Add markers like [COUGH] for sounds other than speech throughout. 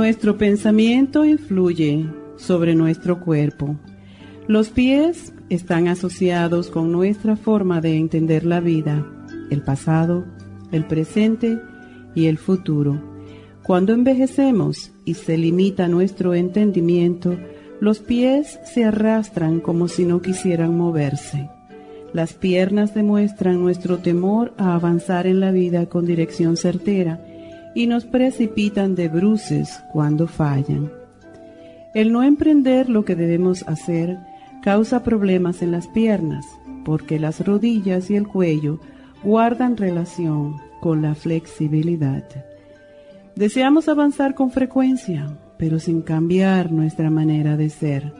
Nuestro pensamiento influye sobre nuestro cuerpo. Los pies están asociados con nuestra forma de entender la vida, el pasado, el presente y el futuro. Cuando envejecemos y se limita nuestro entendimiento, los pies se arrastran como si no quisieran moverse. Las piernas demuestran nuestro temor a avanzar en la vida con dirección certera y nos precipitan de bruces cuando fallan. El no emprender lo que debemos hacer causa problemas en las piernas, porque las rodillas y el cuello guardan relación con la flexibilidad. Deseamos avanzar con frecuencia, pero sin cambiar nuestra manera de ser.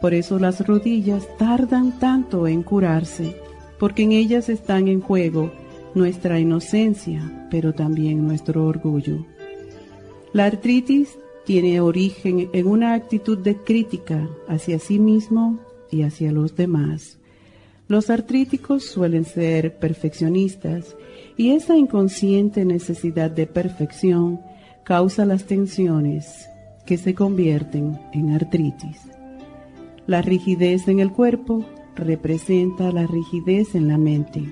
Por eso las rodillas tardan tanto en curarse, porque en ellas están en juego nuestra inocencia, pero también nuestro orgullo. La artritis tiene origen en una actitud de crítica hacia sí mismo y hacia los demás. Los artríticos suelen ser perfeccionistas y esa inconsciente necesidad de perfección causa las tensiones que se convierten en artritis. La rigidez en el cuerpo representa la rigidez en la mente.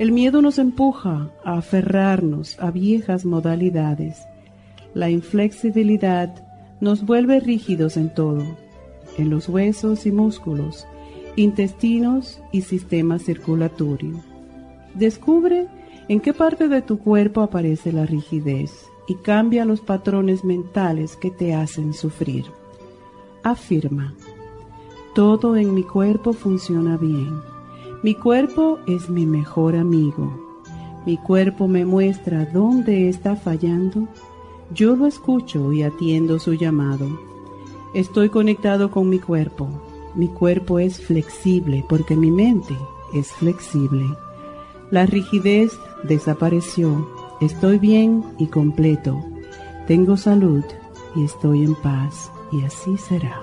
El miedo nos empuja a aferrarnos a viejas modalidades. La inflexibilidad nos vuelve rígidos en todo, en los huesos y músculos, intestinos y sistema circulatorio. Descubre en qué parte de tu cuerpo aparece la rigidez y cambia los patrones mentales que te hacen sufrir. Afirma, todo en mi cuerpo funciona bien mi cuerpo es mi mejor amigo. Mi cuerpo me muestra dónde está fallando. Yo lo escucho y atiendo su llamado. Estoy conectado con mi cuerpo. Mi cuerpo es flexible porque mi mente es flexible. La rigidez desapareció. Estoy bien y completo. Tengo salud y estoy en paz. Y así será.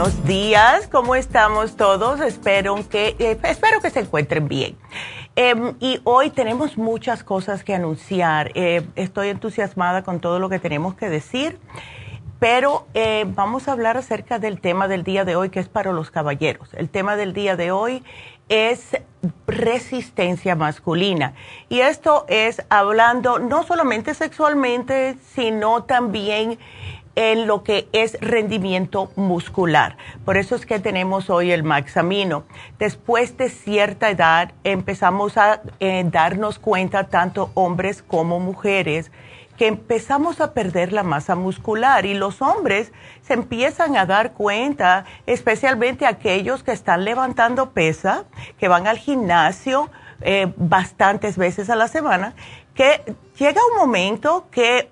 Buenos días. ¿Cómo estamos todos? Espero que, eh, espero que se encuentren bien. Em, y hoy tenemos muchas cosas que anunciar. Eh, estoy entusiasmada con todo lo que tenemos que decir, pero eh, vamos a hablar acerca del tema del día de hoy, que es para los caballeros. El tema del día de hoy es resistencia masculina. Y esto es hablando no solamente sexualmente, sino también en lo que es rendimiento muscular. Por eso es que tenemos hoy el Maxamino. Después de cierta edad empezamos a eh, darnos cuenta, tanto hombres como mujeres, que empezamos a perder la masa muscular y los hombres se empiezan a dar cuenta, especialmente aquellos que están levantando pesa, que van al gimnasio eh, bastantes veces a la semana, que llega un momento que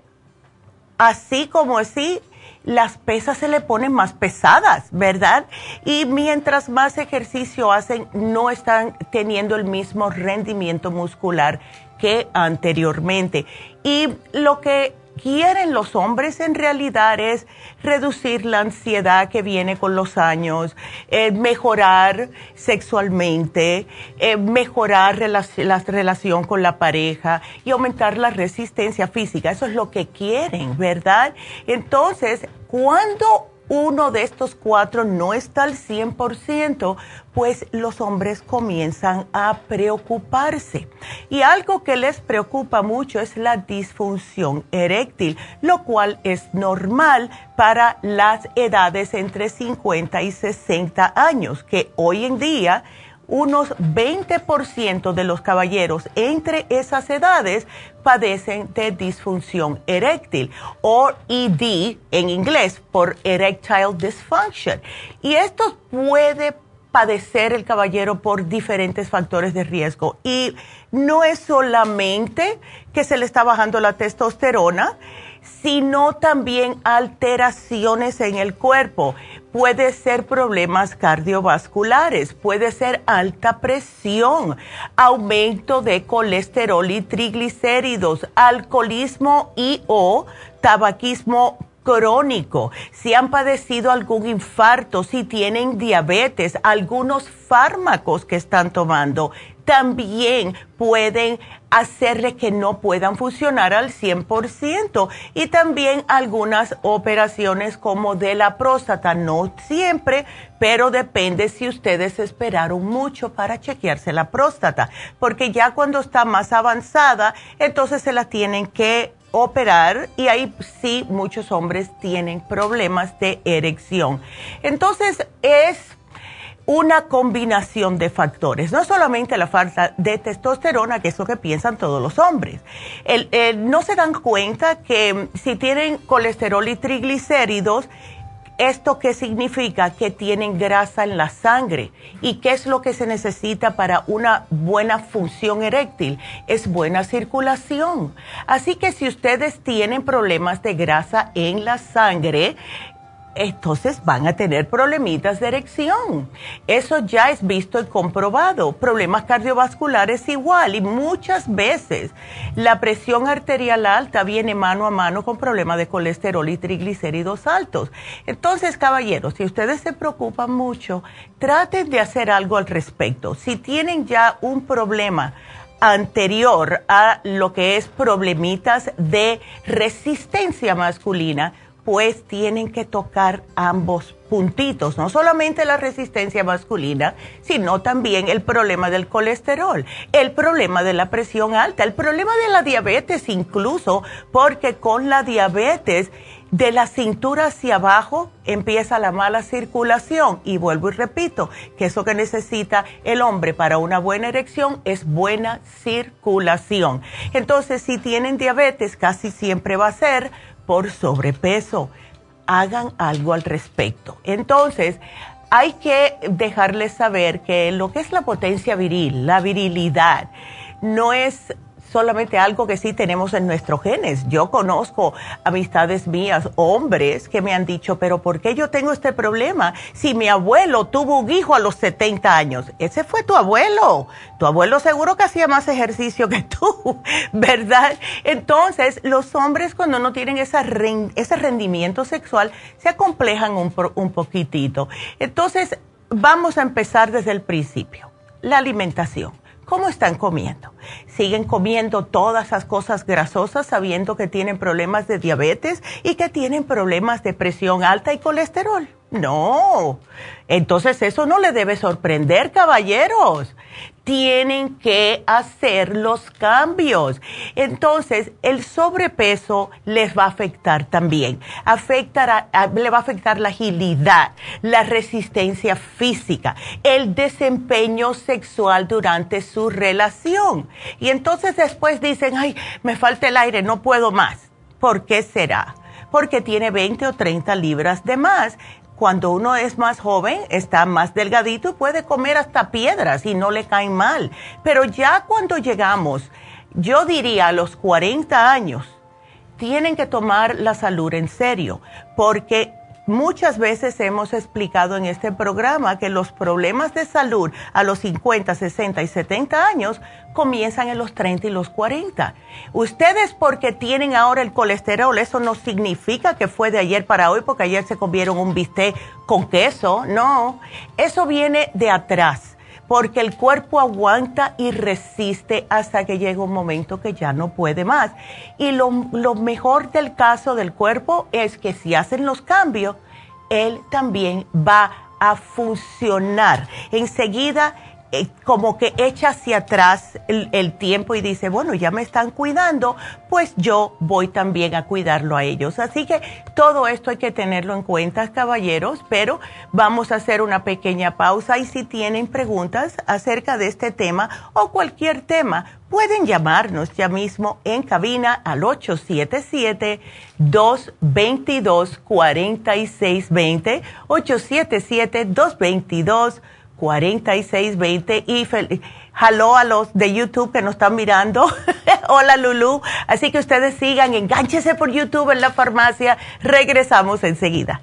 así como así, las pesas se le ponen más pesadas, ¿verdad? Y mientras más ejercicio hacen, no están teniendo el mismo rendimiento muscular que anteriormente. Y lo que quieren los hombres en realidad es reducir la ansiedad que viene con los años, eh, mejorar sexualmente, eh, mejorar la relación con la pareja y aumentar la resistencia física. Eso es lo que quieren, ¿verdad? Entonces, cuando uno de estos cuatro no está al 100%, pues los hombres comienzan a preocuparse. Y algo que les preocupa mucho es la disfunción eréctil, lo cual es normal para las edades entre 50 y 60 años, que hoy en día unos 20% de los caballeros entre esas edades padecen de disfunción eréctil o ED en inglés por erectile dysfunction. Y esto puede padecer el caballero por diferentes factores de riesgo. Y no es solamente que se le está bajando la testosterona, sino también alteraciones en el cuerpo puede ser problemas cardiovasculares, puede ser alta presión, aumento de colesterol y triglicéridos, alcoholismo y o tabaquismo si han padecido algún infarto, si tienen diabetes, algunos fármacos que están tomando, también pueden hacerle que no puedan funcionar al 100% y también algunas operaciones como de la próstata, no siempre, pero depende si ustedes esperaron mucho para chequearse la próstata, porque ya cuando está más avanzada, entonces se la tienen que operar y ahí sí muchos hombres tienen problemas de erección. Entonces es una combinación de factores, no solamente la falta de testosterona, que es lo que piensan todos los hombres. no se dan cuenta que si tienen colesterol y triglicéridos, ¿Esto qué significa? Que tienen grasa en la sangre. ¿Y qué es lo que se necesita para una buena función eréctil? Es buena circulación. Así que si ustedes tienen problemas de grasa en la sangre, entonces van a tener problemitas de erección. Eso ya es visto y comprobado. Problemas cardiovasculares igual y muchas veces la presión arterial alta viene mano a mano con problemas de colesterol y triglicéridos altos. Entonces, caballeros, si ustedes se preocupan mucho, traten de hacer algo al respecto. Si tienen ya un problema, anterior a lo que es problemitas de resistencia masculina, pues tienen que tocar ambos puntitos, no solamente la resistencia masculina, sino también el problema del colesterol, el problema de la presión alta, el problema de la diabetes incluso, porque con la diabetes de la cintura hacia abajo empieza la mala circulación y vuelvo y repito que eso que necesita el hombre para una buena erección es buena circulación. Entonces, si tienen diabetes, casi siempre va a ser por sobrepeso. Hagan algo al respecto. Entonces, hay que dejarles saber que lo que es la potencia viril, la virilidad, no es solamente algo que sí tenemos en nuestros genes. Yo conozco amistades mías, hombres, que me han dicho, pero ¿por qué yo tengo este problema? Si mi abuelo tuvo un hijo a los 70 años, ese fue tu abuelo. Tu abuelo seguro que hacía más ejercicio que tú, [LAUGHS] ¿verdad? Entonces, los hombres cuando no tienen ese rendimiento sexual, se acomplejan un, un poquitito. Entonces, vamos a empezar desde el principio. La alimentación ¿Cómo están comiendo? ¿Siguen comiendo todas esas cosas grasosas sabiendo que tienen problemas de diabetes y que tienen problemas de presión alta y colesterol? No. Entonces eso no le debe sorprender, caballeros tienen que hacer los cambios. Entonces, el sobrepeso les va a afectar también. Afectará, le va a afectar la agilidad, la resistencia física, el desempeño sexual durante su relación. Y entonces después dicen, ay, me falta el aire, no puedo más. ¿Por qué será? Porque tiene 20 o 30 libras de más cuando uno es más joven, está más delgadito y puede comer hasta piedras y no le caen mal. Pero ya cuando llegamos, yo diría a los 40 años, tienen que tomar la salud en serio, porque Muchas veces hemos explicado en este programa que los problemas de salud a los 50, 60 y 70 años comienzan en los 30 y los 40. Ustedes porque tienen ahora el colesterol, eso no significa que fue de ayer para hoy porque ayer se comieron un bistec con queso, no, eso viene de atrás porque el cuerpo aguanta y resiste hasta que llega un momento que ya no puede más. Y lo, mejor del caso del cuerpo es que si hacen los cambios, él también va a funcionar. Enseguida eh, como que echa hacia atrás el, tiempo y dice, bueno, ya me están cuidando, pues yo voy también a cuidarlo a ellos. Así que todo esto hay que tenerlo en cuenta, caballeros, pero vamos a hacer una pequeña pausa y si tienen preguntas acerca de este tema o cualquier tema, pueden llamarnos ya mismo en cabina al 877-222-4620, 877-222 4620 y jaló a los de YouTube que nos están mirando. [LAUGHS] Hola Lulu. Así que ustedes sigan, engánchese por YouTube en la farmacia. Regresamos enseguida.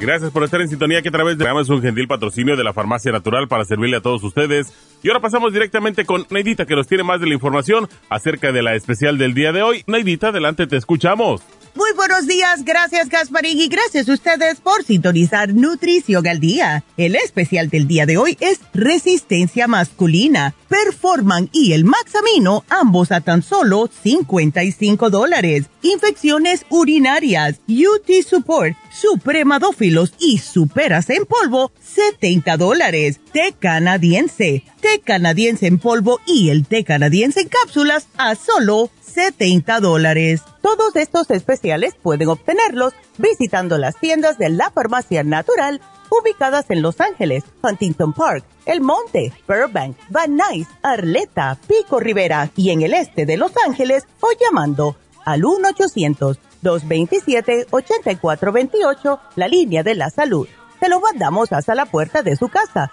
Gracias por estar en sintonía que a través de es un gentil patrocinio de la Farmacia Natural para servirle a todos ustedes. Y ahora pasamos directamente con Neidita que nos tiene más de la información acerca de la especial del día de hoy. Neidita, adelante, te escuchamos. Muy buenos días, gracias Gasparín y gracias a ustedes por sintonizar Nutrición al Día. El especial del día de hoy es Resistencia Masculina, Performan y el Maxamino, ambos a tan solo 55 dólares. Infecciones urinarias, UT Support, Supremadófilos y Superas en polvo, 70 dólares. Té canadiense, té canadiense en polvo y el té canadiense en cápsulas a solo 70 dólares. Todos estos especiales pueden obtenerlos visitando las tiendas de la farmacia natural ubicadas en Los Ángeles, Huntington Park, El Monte, Burbank, Van Nuys, Arleta, Pico Rivera y en el este de Los Ángeles o llamando al 1 800 227-8428, la línea de la salud. Se lo mandamos hasta la puerta de su casa.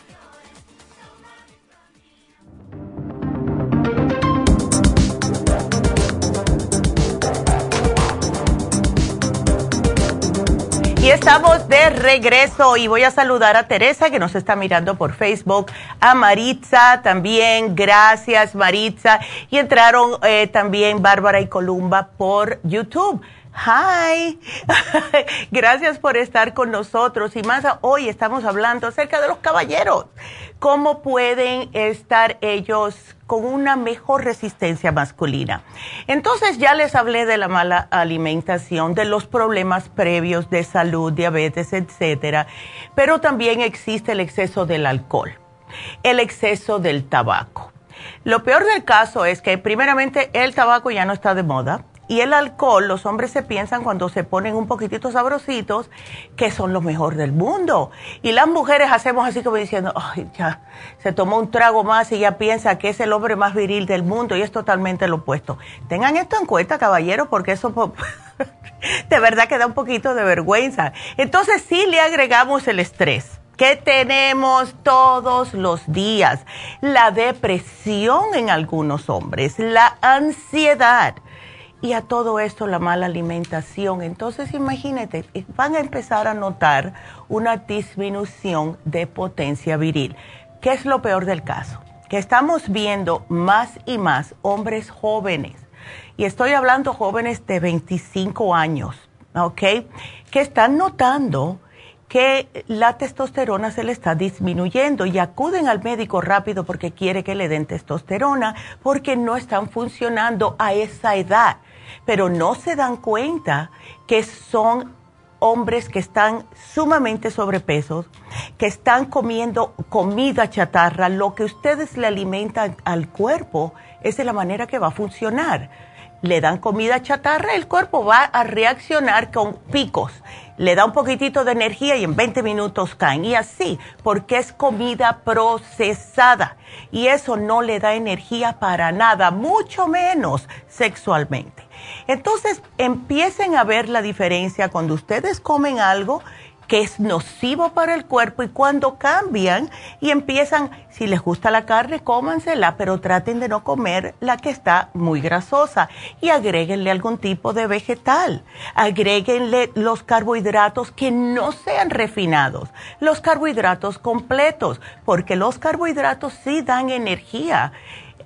Y estamos de regreso y voy a saludar a Teresa que nos está mirando por Facebook, a Maritza también, gracias Maritza. Y entraron eh, también Bárbara y Columba por YouTube. Hi, [LAUGHS] gracias por estar con nosotros. Y más hoy estamos hablando acerca de los caballeros. ¿Cómo pueden estar ellos con una mejor resistencia masculina? Entonces ya les hablé de la mala alimentación, de los problemas previos de salud, diabetes, etcétera. Pero también existe el exceso del alcohol, el exceso del tabaco. Lo peor del caso es que primeramente el tabaco ya no está de moda y el alcohol, los hombres se piensan cuando se ponen un poquitito sabrositos que son lo mejor del mundo. Y las mujeres hacemos así como diciendo, ay, ya, se tomó un trago más y ya piensa que es el hombre más viril del mundo y es totalmente lo opuesto. Tengan esto en cuenta, caballeros, porque eso [LAUGHS] de verdad que da un poquito de vergüenza. Entonces sí le agregamos el estrés que tenemos todos los días, la depresión en algunos hombres, la ansiedad y a todo esto la mala alimentación. Entonces imagínate, van a empezar a notar una disminución de potencia viril. ¿Qué es lo peor del caso? Que estamos viendo más y más hombres jóvenes, y estoy hablando jóvenes de 25 años, ¿ok? Que están notando que la testosterona se le está disminuyendo y acuden al médico rápido porque quiere que le den testosterona porque no están funcionando a esa edad pero no se dan cuenta que son hombres que están sumamente sobrepesos, que están comiendo comida chatarra, lo que ustedes le alimentan al cuerpo es de la manera que va a funcionar. Le dan comida chatarra, el cuerpo va a reaccionar con picos. Le da un poquitito de energía y en 20 minutos caen. Y así, porque es comida procesada. Y eso no le da energía para nada, mucho menos sexualmente. Entonces, empiecen a ver la diferencia cuando ustedes comen algo que es nocivo para el cuerpo y cuando cambian y empiezan, si les gusta la carne, cómansela, pero traten de no comer la que está muy grasosa. Y agréguenle algún tipo de vegetal. Agréguenle los carbohidratos que no sean refinados, los carbohidratos completos, porque los carbohidratos sí dan energía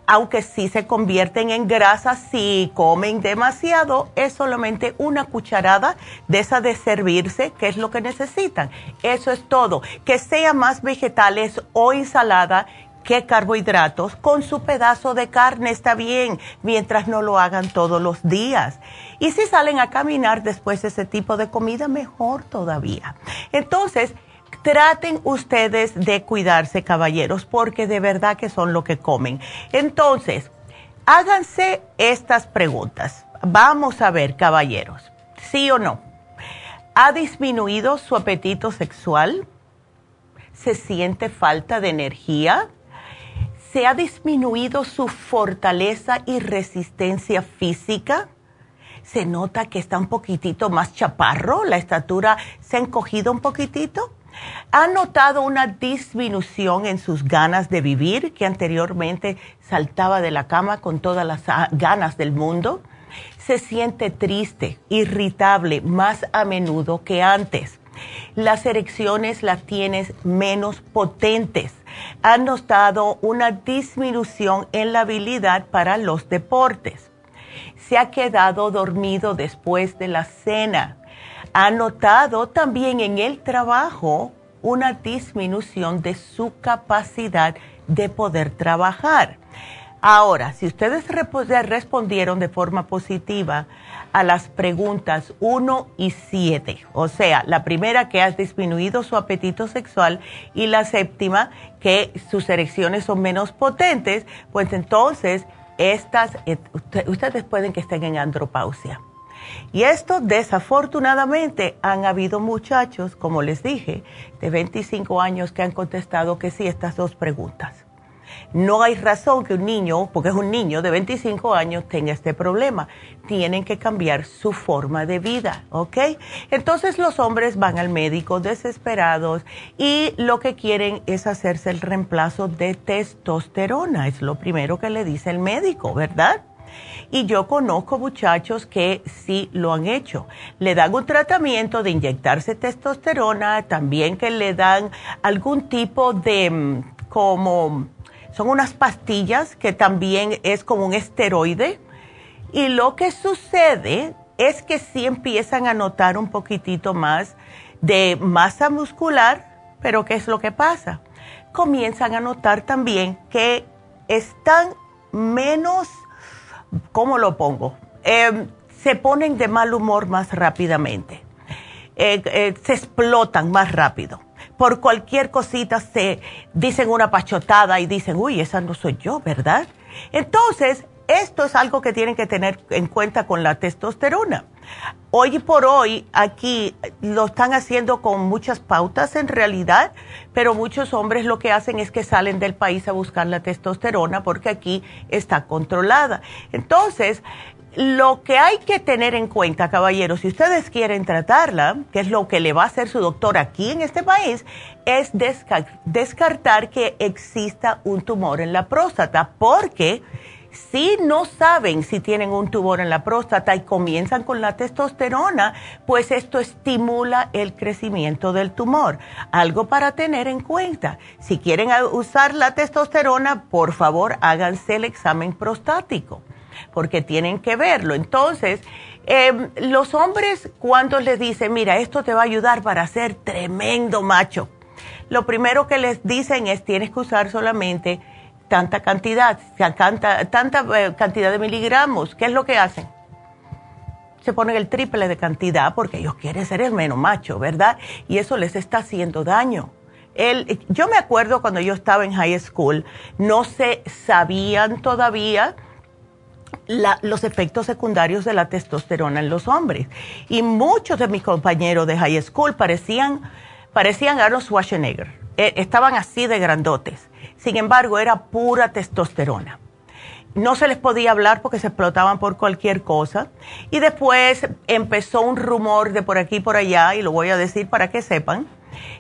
aunque sí se convierten en grasa si comen demasiado, es solamente una cucharada de esa de servirse, que es lo que necesitan. Eso es todo. Que sea más vegetales o ensalada que carbohidratos, con su pedazo de carne está bien, mientras no lo hagan todos los días. Y si salen a caminar después de ese tipo de comida, mejor todavía. Entonces, traten ustedes de cuidarse, caballeros, porque de verdad que son lo que comen. Entonces, háganse estas preguntas. Vamos a ver, caballeros, ¿sí o no? ¿Ha disminuido su apetito sexual? ¿Se siente falta de energía? ¿Se ha disminuido su fortaleza y resistencia física? ¿Se nota que está un poquitito más chaparro? ¿La estatura se ha encogido un poquitito? ¿Ha notado una disminución en sus ganas de vivir que anteriormente saltaba de la cama con todas las ah, ganas del mundo? Se siente triste, irritable más a menudo que antes. Las erecciones las tienes menos potentes. ¿Ha notado una disminución en la habilidad para los deportes. Se ha quedado dormido después de la cena ha notado también en el trabajo una disminución de su capacidad de poder trabajar. Ahora, si ustedes respondieron de forma positiva a las preguntas 1 y 7, o sea, la primera que ha disminuido su apetito sexual y la séptima que sus erecciones son menos potentes, pues entonces estas, ustedes pueden que estén en andropausia Y esto desafortunadamente han habido muchachos, como les dije, de 25 años que han contestado que sí estas dos preguntas. No hay razón que un niño, porque es un niño de 25 años, tenga este problema. Tienen que cambiar su forma de vida, ¿ok? Entonces los hombres van al médico desesperados y lo que quieren es hacerse el reemplazo de testosterona. Es lo primero que le dice el médico, ¿verdad? Y yo conozco muchachos que sí lo han hecho. Le dan un tratamiento de inyectarse testosterona, también que le dan algún tipo de mm, como son unas pastillas que también es como un esteroide. Y lo que sucede es que sí empiezan a notar un poquitito más de masa muscular, pero ¿qué es lo que pasa? Comienzan a notar también que están menos, ¿cómo lo pongo? Em, se ponen de mal humor más rápidamente, eh, eh, se explotan más rápido por cualquier cosita se dicen una pachotada y dicen, uy, esa no soy yo, ¿verdad? Entonces, esto es algo que tienen que tener en cuenta con la testosterona. Hoy por hoy aquí lo están haciendo con muchas pautas en realidad, pero muchos hombres lo que hacen es que salen del país a buscar la testosterona porque aquí está controlada. Entonces, lo que hay que tener en cuenta, caballeros, si ustedes quieren tratarla, que es lo que le va a hacer su doctor aquí en este país, es descartar que exista un tumor en la próstata, porque si no saben si tienen un tumor en la próstata y comienzan con la testosterona, pues esto estimula el crecimiento del tumor. Algo para tener en cuenta. Si quieren usar la testosterona, por favor háganse el examen prostático porque tienen que verlo. Entonces, em, los hombres cuando les dicen, mira, esto te va a ayudar para ser tremendo macho, lo primero que les dicen es, tienes que usar solamente tanta cantidad, tanta, tanta eh, cantidad de miligramos. ¿Qué es lo que hacen? Se ponen el triple de cantidad porque ellos quieren ser el menos macho, ¿verdad? Y eso les está haciendo daño. El, yo me acuerdo cuando yo estaba en high school, no se sabían todavía los efectos secundarios de la testosterona en los hombres. Y muchos de mis compañeros de high school parecían, parecían Arnold Schwarzenegger. Eh, estaban así de grandotes. Sin embargo, era pura testosterona. No se les podía hablar porque se explotaban por cualquier cosa. Y después empezó un rumor de por aquí y por allá, y lo voy a decir para que sepan,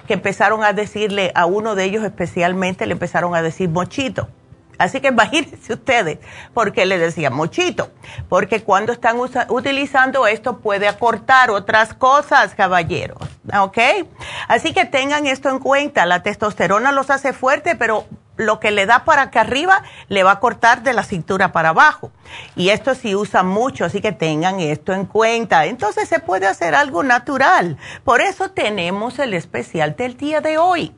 que empezaron a decirle a uno de ellos especialmente, le empezaron a decir mochito Así que [LAUGHS] imagínense ustedes, porque le decía mochito, porque cuando están utilizando esto puede acortar otras cosas, caballeros, ¿ok? Así que tengan esto en cuenta, la testosterona los hace fuerte, pero lo que le da para acá arriba le va a cortar de la cintura para abajo. Y esto sí usa mucho, así que tengan esto en cuenta. Entonces se puede hacer algo natural. Por eso tenemos el especial del día de hoy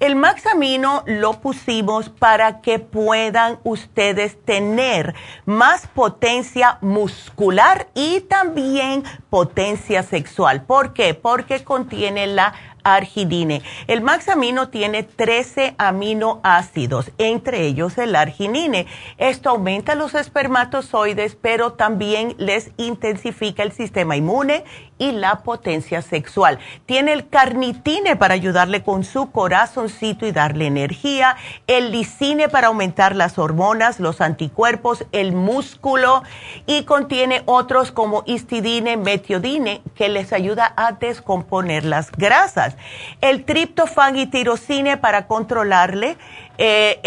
el Maxamino lo pusimos para que puedan ustedes tener más potencia muscular y también potencia sexual. ¿Por qué? Porque contiene la arginine. El Maxamino tiene 13 aminoácidos, entre ellos el arginine. Esto aumenta los espermatozoides, pero también les intensifica el sistema inmune y la potencia sexual. Tiene el carnitine para ayudarle con su corazoncito y darle energía, el lisine para aumentar las hormonas, los anticuerpos, el músculo y contiene otros como histidine, metiodine que les ayuda a descomponer las grasas. El triptofan y tirosine para controlarle eh,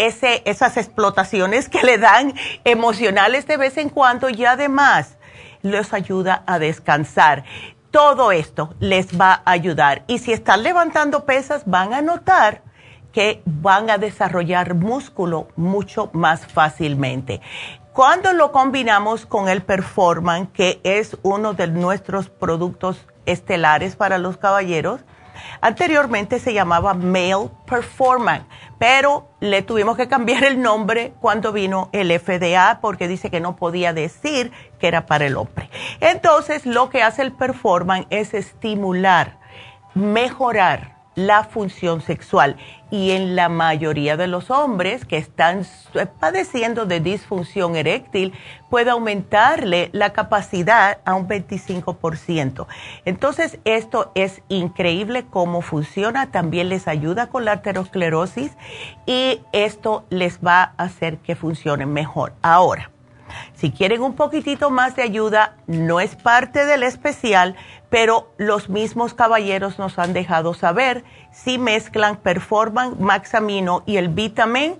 esas explotaciones que le dan emocionales de vez en cuando y además les ayuda a descansar. Todo esto les va a ayudar. Y si están levantando pesas, van a notar que van a desarrollar músculo mucho más fácilmente. Cuando lo combinamos con el Performan, que es uno de nuestros productos estelares para los caballeros, Anteriormente se llamaba Male Performance, pero le tuvimos que cambiar el nombre cuando vino el FDA porque dice que no podía decir que era para el hombre. Entonces, lo que hace el Performance es estimular, mejorar la función sexual. Y en la mayoría de los hombres que están padeciendo de disfunción eréctil, puede aumentarle la capacidad a un 25%. Entonces, esto es increíble cómo funciona. También les ayuda con la aterosclerosis y esto les va a hacer que funcione mejor. Ahora, si quieren un poquitito más de ayuda, no es parte del especial, pero los mismos caballeros nos han dejado saber si mezclan Performan, Maxamino y el Vitamin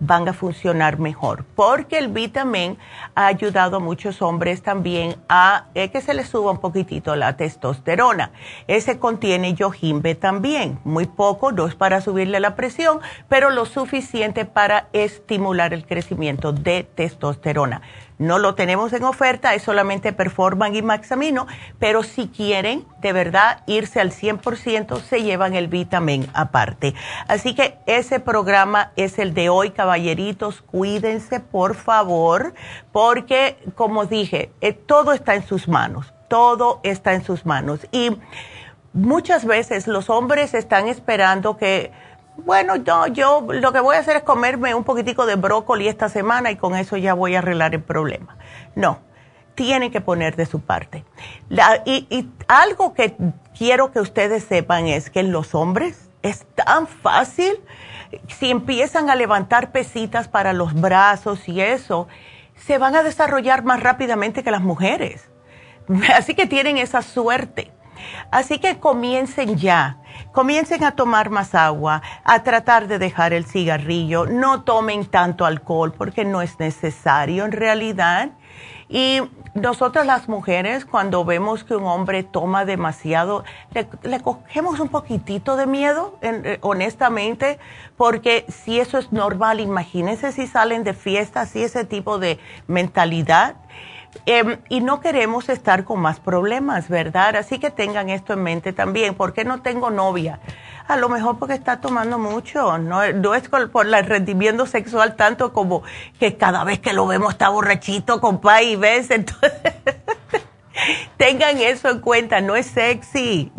van a funcionar mejor, porque el vitamin ha ayudado a muchos hombres también a eh, que se les suba un poquitito la testosterona. Ese contiene yojimbe también, muy poco, no es para subirle la presión, pero lo suficiente para estimular el crecimiento de testosterona. No lo tenemos en oferta, es solamente Performan y Maxamino, pero si quieren de verdad irse al 100%, se llevan el vitamin aparte. Así que ese programa es el de hoy, caballeritos. Cuídense, por favor, porque, como dije, eh, todo está en sus manos. Todo está en sus manos. Y muchas veces los hombres están esperando que bueno, yo, yo lo que voy a hacer es comerme un poquitico de brócoli esta semana y con eso ya voy a arreglar el problema. No, tienen que poner de su parte. y, algo que quiero que ustedes sepan es que los hombres es tan fácil, si empiezan a levantar pesitas para los brazos y eso, se van a desarrollar más rápidamente que las mujeres. [LAUGHS] Así que tienen esa suerte. Así que comiencen ya, comiencen a tomar más agua, a tratar de dejar el cigarrillo, no tomen tanto alcohol porque no es necesario en realidad. Y nosotros las mujeres, cuando vemos que un hombre toma demasiado, le, cogemos un poquitito de miedo, eh, honestamente, porque si eso es normal, imagínense si salen de fiestas y ese tipo de mentalidad. Em, y no queremos estar con más problemas, ¿verdad? Así que tengan esto en mente también. ¿Por qué no tengo novia? A lo mejor porque está tomando mucho. No, es por el rendimiento sexual tanto como que cada vez que lo vemos está borrachito, compa, y ves. [LAUGHS] Entonces, tengan eso en cuenta. No es sexy.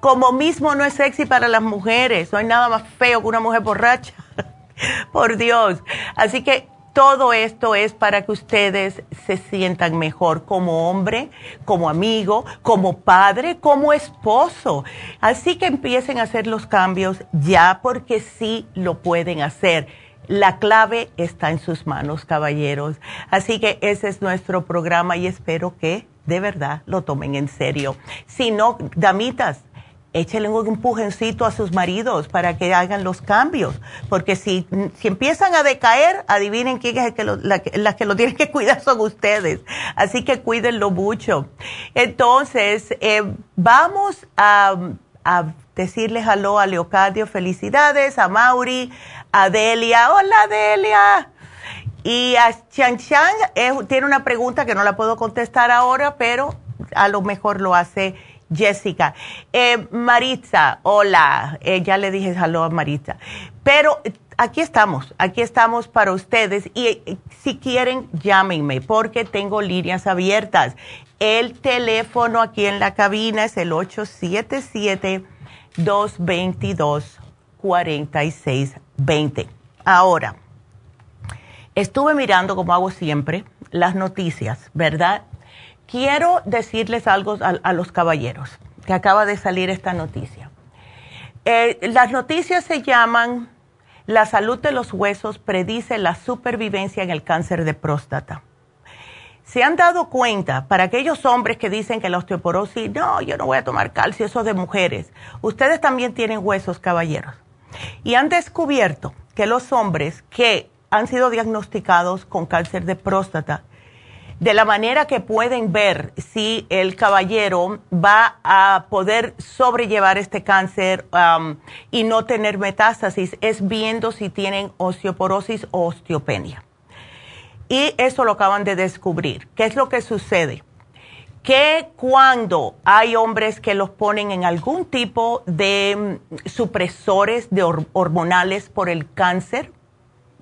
como mismo no es sexy para las mujeres. No hay nada más feo que una mujer borracha. [LAUGHS] por Dios. Así que todo esto es para que ustedes se sientan mejor como hombre, como amigo, como padre, como esposo. Así que empiecen a hacer los cambios ya porque sí lo pueden hacer. La clave está en sus manos, caballeros. Así que ese es nuestro programa y espero que de verdad lo tomen en serio. Si no, damitas, échenle un empujoncito a sus maridos para que hagan los cambios, porque si, si empiezan a decaer, adivinen quién es el que lo, la, las que lo tienen que cuidar son ustedes, así que cuídenlo mucho. Entonces, eh, vamos a, a decirles aló a Leocadio, felicidades, a Mauri, a Delia, hola Delia. Y a Chan Chan eh, tiene una pregunta que no la puedo contestar ahora, pero a lo mejor lo hace Jessica. Eh, Maritza, hola. Eh, ya le dije saludo a Maritza. Pero eh, aquí estamos, aquí estamos para ustedes. Y eh, si quieren, llámenme porque tengo líneas abiertas. El teléfono aquí en la cabina es el 877-222-4620. Ahora, estuve mirando, como hago siempre, las noticias, ¿verdad? Quiero decirles algo a, los caballeros, que acaba de salir esta noticia. Eh, las noticias se llaman La salud de los huesos predice la supervivencia en el cáncer de próstata. Se han dado cuenta, para aquellos hombres que dicen que la osteoporosis, no, yo no voy a tomar calcio, eso es de mujeres. Ustedes también tienen huesos, caballeros. Y han descubierto que los hombres que han sido diagnosticados con cáncer de próstata de la manera que pueden ver si el caballero va a poder sobrellevar este cáncer um, y no tener metástasis es viendo si tienen osteoporosis o osteopenia. Y eso lo acaban de descubrir. ¿Qué es lo que sucede? Que cuando hay hombres que los ponen en algún tipo de mm, supresores de hormonales por el cáncer,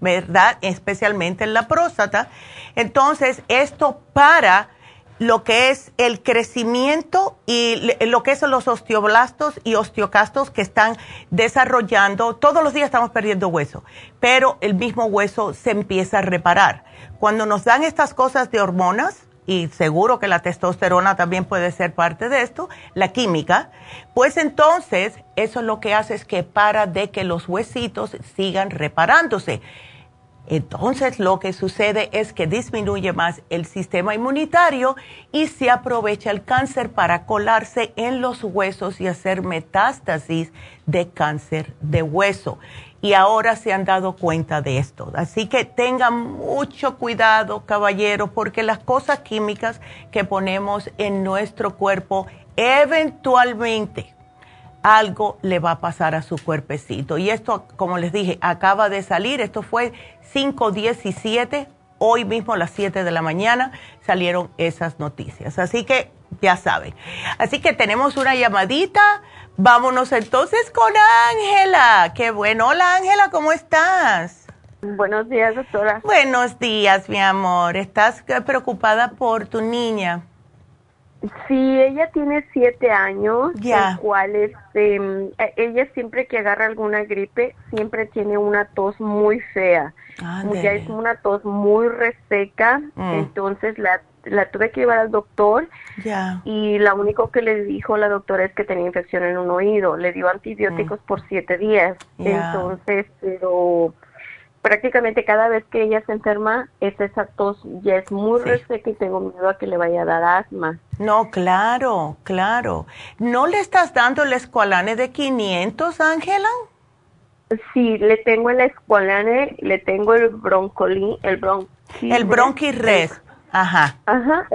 ¿verdad? Especialmente en la próstata. Entonces, esto para lo que es el crecimiento y lo que son los osteoblastos y osteocastos que están desarrollando. Todos los días estamos perdiendo hueso, pero el mismo hueso se empieza a reparar. Cuando nos dan estas cosas de hormonas, y seguro que la testosterona también puede ser parte de esto, la química, pues entonces eso lo que hace es que para de que los huesitos sigan reparándose. Entonces lo que sucede es que disminuye más el sistema inmunitario y se aprovecha el cáncer para colarse en los huesos y hacer metástasis de cáncer de hueso. Y ahora se han dado cuenta de esto. Así que tengan mucho cuidado, caballero, porque las cosas químicas que ponemos en nuestro cuerpo eventualmente algo le va a pasar a su cuerpecito. Y esto, como les dije, acaba de salir, esto fue 517, hoy mismo a las 7 de la mañana salieron esas noticias. Así que ya saben. Así que tenemos una llamadita. Vámonos entonces con Ángela. Qué bueno. Hola Ángela, ¿cómo estás? Buenos días, doctora. Buenos días, mi amor. ¿Estás preocupada por tu niña? Sí, ella tiene siete años, ya. el cual este, e, ella siempre que agarra alguna gripe, siempre tiene una tos muy fea. Ya es una tos muy reseca, Mm. entonces la, la tuve que llevar al doctor Ya. y lo único que le dijo la doctora es que tenía infección en un oído. Le dio antibióticos por siete días. Mm. Ya. Entonces, pero prácticamente cada vez que ella se enferma, es esa tos ya es muy Sí. reseca y tengo miedo a que le vaya a dar asma. No, claro, claro. ¿No le estás dando el escualane de 500, Ángela? Sí, le tengo el escualane, le tengo el broncolín, el bronqui. El bronquirres. Ajá. Ajá.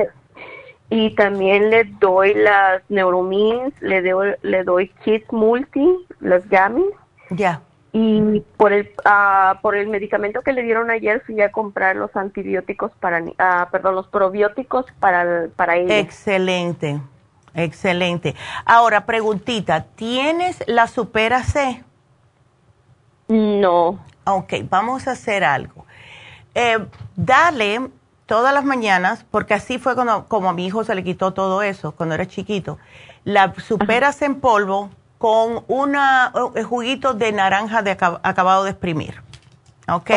Y también le doy las neuromins, le doy, le doy Kids Multi, los gamis. Ya. Y por el, ah, por el medicamento que le dieron ayer fui a comprar los antibióticos para, ah, perdón, los probióticos para, para ella. Excelente. Excelente. Ahora, preguntita, ¿tienes la Supera C? No. Ok, vamos a hacer algo. Eh, dale todas las mañanas, porque así fue cuando, como a mi hijo se le quitó todo eso cuando era chiquito, la superas en polvo con un juguito de naranja de acab- acabado de exprimir. ¿Ok?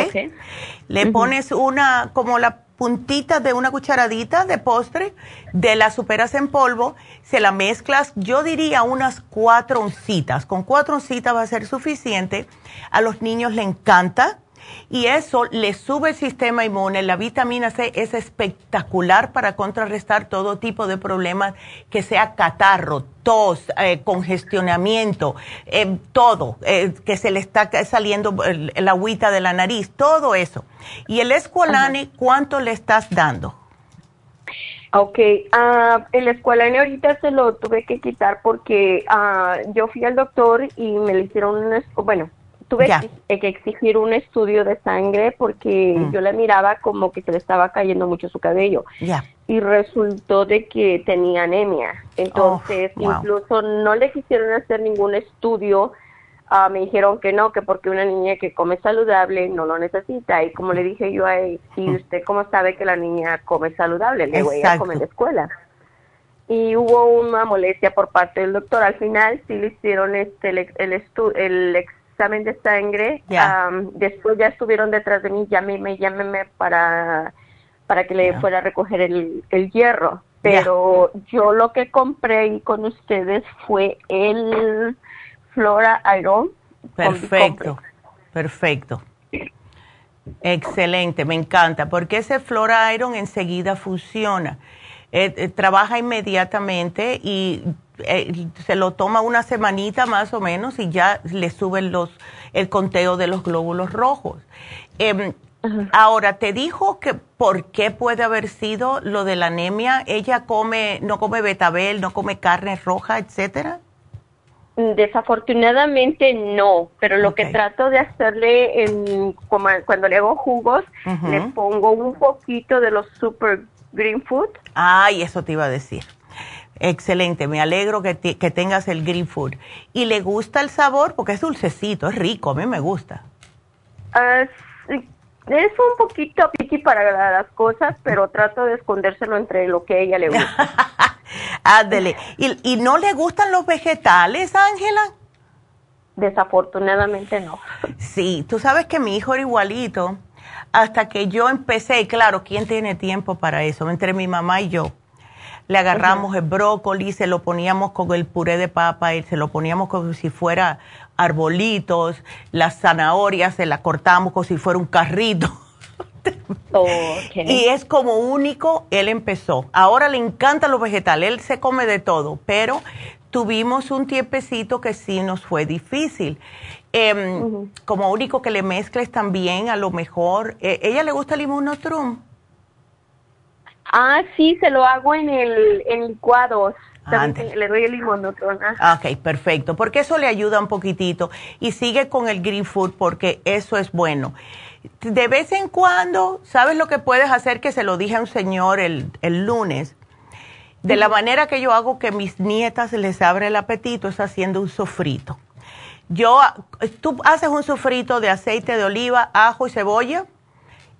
Le pones una, como la puntita de una cucharadita de postre de la superas en polvo, se la mezclas, yo diría unas cuatro oncitas. Con cuatro oncitas va a ser suficiente. A los niños le encanta y eso le sube el sistema inmune. La vitamina C es espectacular para contrarrestar todo tipo de problemas, que sea catarro, tos, eh, congestionamiento, eh, todo, eh, que se le está saliendo el, el agüita de la nariz, todo eso. Y el escualane, ¿cuánto le estás dando? Ok, ah, el escualane ahorita se lo tuve que quitar porque ah, yo fui al doctor y me le hicieron un, bueno, tuve Ya. que, exigir un estudio de sangre porque Mm. yo la miraba como que se le estaba cayendo mucho su cabello Ya. y resultó de que tenía anemia. Entonces, Oh, wow. incluso no le quisieron hacer ningún estudio. ah, me dijeron que no, que porque una niña que come saludable no lo necesita. Y como le dije yo a él, ¿y usted cómo sabe que la niña come saludable? Le digo, ella Exacto. come en la escuela. Y hubo una molestia por parte del doctor. Al final sí le hicieron este el, el, estu- el examen de sangre. Ya. Am, después ya estuvieron detrás de mí, llámeme, llámeme para, para que le fuera a recoger el, el hierro. Pero yo lo que compré ahí con ustedes fue el Flora Iron. Perfecto, perfecto. Excelente, me encanta, porque ese Flora Iron enseguida funciona. Eh, eh, trabaja inmediatamente y eh, se lo toma una semanita más o menos y ya le suben los, el conteo de los glóbulos rojos. Em, ahora, te dijo que por qué puede haber sido lo de la anemia. Ella come, no come betabel, no come carne roja, etcétera. Desafortunadamente no, pero lo que trato de hacerle en, como cuando le hago jugos, le pongo un poquito de los Super Green Food. Ay, eso te iba a decir. Excelente, me alegro que, que tengas el green food. ¿Y le gusta el sabor? Porque es dulcecito, es rico, a mí me gusta. Ah, sí, es un poquito piqui para las cosas, pero trato de escondérselo entre lo que a ella le gusta. [LAUGHS] Ándele. ¿Y, ¿Y no le gustan los vegetales, Ángela? Desafortunadamente no. Sí, tú sabes que mi hijo era igualito hasta que yo empecé, y claro, ¿quién tiene tiempo para eso? Entre mi mamá y yo. Le agarramos el brócoli, se lo poníamos con el puré de papa y se lo poníamos como si fuera arbolitos, las zanahorias se las cortamos como si fuera un carrito. [LAUGHS] Y es como único, él empezó. Ahora le encantan los vegetales, él se come de todo, pero tuvimos un tiempecito que sí nos fue difícil. Em, como único que le mezcles también, a lo mejor, eh, ¿ella le gusta el inmunotrum? Ah, sí, se lo hago en el en licuados. le doy el inmunotrum. Ok, perfecto, porque eso le ayuda un poquitito. Y sigue con el green food porque eso es bueno. De vez en cuando, ¿sabes lo que puedes hacer? Que se lo dije a un señor el, el lunes de la manera que yo hago que mis nietas les abre el apetito es haciendo un sofrito. Yo, tú haces un sofrito de aceite de oliva, ajo y cebolla,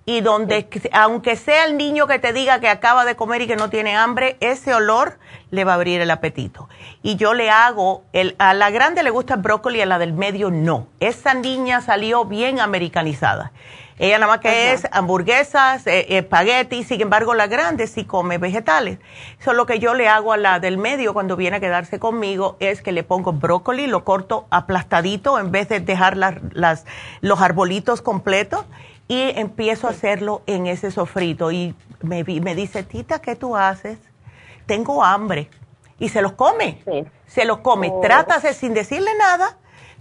y donde, aunque sea el niño que te diga que acaba de comer y que no tiene hambre, ese olor le va a abrir el apetito. Y yo le hago, el, a la grande le gusta el brócoli, a la del medio no. Esa niña salió bien americanizada. Ella nada más que es hamburguesas, eh, espagueti, sin embargo la grande sí come vegetales. Eso lo que yo le hago a la del medio cuando viene a quedarse conmigo es que le pongo brócoli, lo corto aplastadito en vez de dejar las, las, los arbolitos completos y empiezo a hacerlo en ese sofrito. Y me, me dice, tita, ¿qué tú haces? Tengo hambre. Y se los come. Se los come. Oh. Trátase sin decirle nada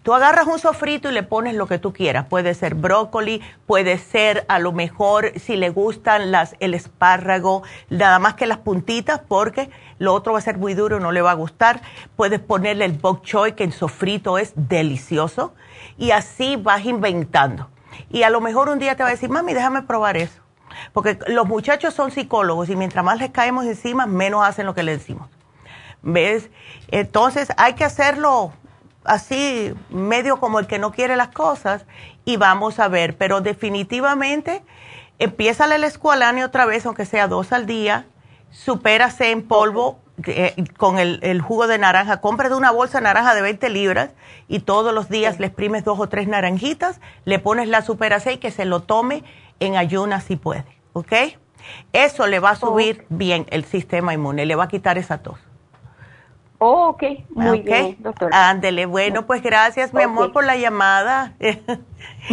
Tú agarras un sofrito y le pones lo que tú quieras. Puede ser brócoli, puede ser a lo mejor si le gustan las, el espárrago, nada más que las puntitas, porque lo otro va a ser muy duro, no le va a gustar. Puedes ponerle el bok choy, que en sofrito es delicioso. Y así vas inventando. Y a lo mejor un día te va a decir, mami, déjame probar eso. Porque los muchachos son psicólogos y mientras más les caemos encima, menos hacen lo que le decimos. ¿Ves? Entonces hay que hacerlo así medio como el que no quiere las cosas y vamos a ver, pero definitivamente empieza el escualane otra vez, aunque sea dos al día, supérase en polvo eh, con el, jugo de naranja, cómprate una bolsa de naranja de 20 libras y todos los días le exprimes dos o tres naranjitas, le pones la superase y que se lo tome en ayunas si puede, ¿ok? Eso le va a subir bien el sistema inmune, le va a quitar esa tos. Oh, ok, muy bien, doctora. Ándele, bueno, pues gracias, mi amor, por la llamada. [LAUGHS]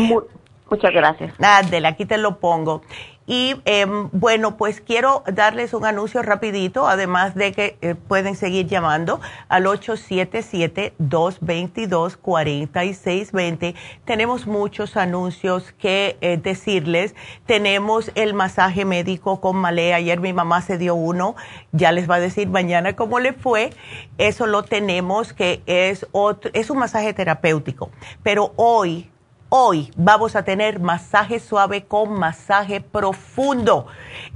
muchas gracias. Ándele, aquí te lo pongo. Y em, bueno, pues quiero darles un anuncio rapidito, además de que eh, pueden seguir llamando al 877-222-4620. Tenemos muchos anuncios que eh, decirles. Tenemos el masaje médico con Malé. Ayer mi mamá se dio uno. Ya les va a decir mañana cómo le fue. Eso lo tenemos, que es, otro, es un masaje terapéutico. Pero hoy Hoy vamos a tener masaje suave con masaje profundo.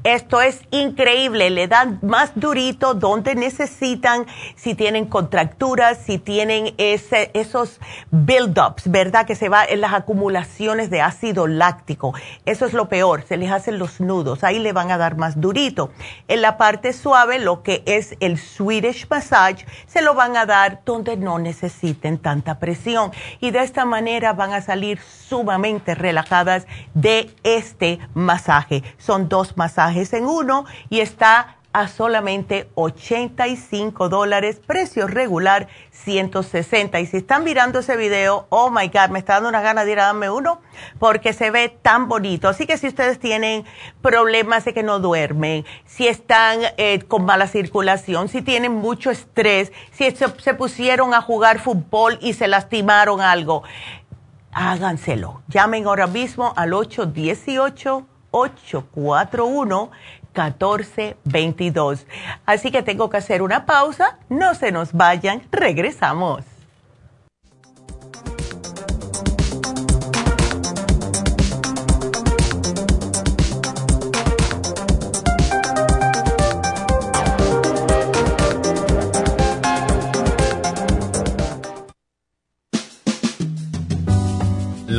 Esto es increíble, le dan más durito donde necesitan, si tienen contracturas, si tienen esos build-ups, ¿verdad? Que se va en las acumulaciones de ácido láctico. Eso es lo peor, se les hacen los nudos, ahí le van a dar más durito. En la parte suave, lo que es el Swedish Massage, se lo van a dar donde no necesiten tanta presión. Y de esta manera van a salir sumamente relajadas de este masaje. Son dos masajes en uno y está a solamente 85 dólares, precio regular 160. Y si están mirando ese video, oh my God, me está dando una gana de ir a darme uno porque se ve tan bonito. Así que si ustedes tienen problemas de que no duermen, si están eh, con mala circulación, si tienen mucho estrés, si se pusieron a jugar fútbol y se lastimaron algo, háganselo. Llamen ahora mismo al 818-841-1422. Así que tengo que hacer una pausa. No se nos vayan. Regresamos.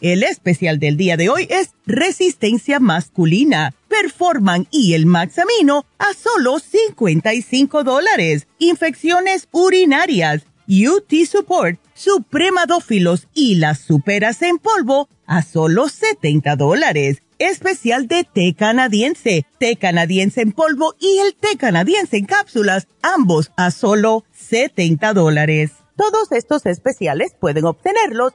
El especial del día de hoy es resistencia masculina. Performan y el Maxamino a solo 55 dólares. Infecciones urinarias, UT Support, Supremadófilos y las superas en polvo a solo 70 dólares. Especial de té canadiense, té canadiense en polvo y el té canadiense en cápsulas, ambos a solo 70 dólares. Todos estos especiales pueden obtenerlos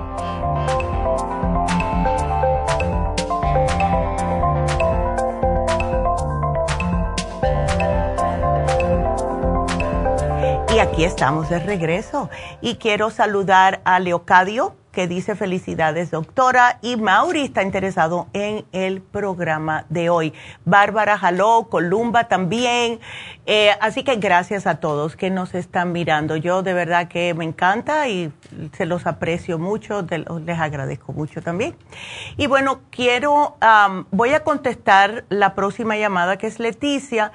Y aquí estamos de regreso. Y quiero saludar a Leocadio, que dice felicidades doctora, y Mauri está interesado en el programa de hoy. Bárbara Jaló, Columba también. Eh, así que gracias a todos que nos están mirando. Yo de verdad que me encanta y se los aprecio mucho, les agradezco mucho también. Y bueno, quiero, voy a contestar la próxima llamada que es Leticia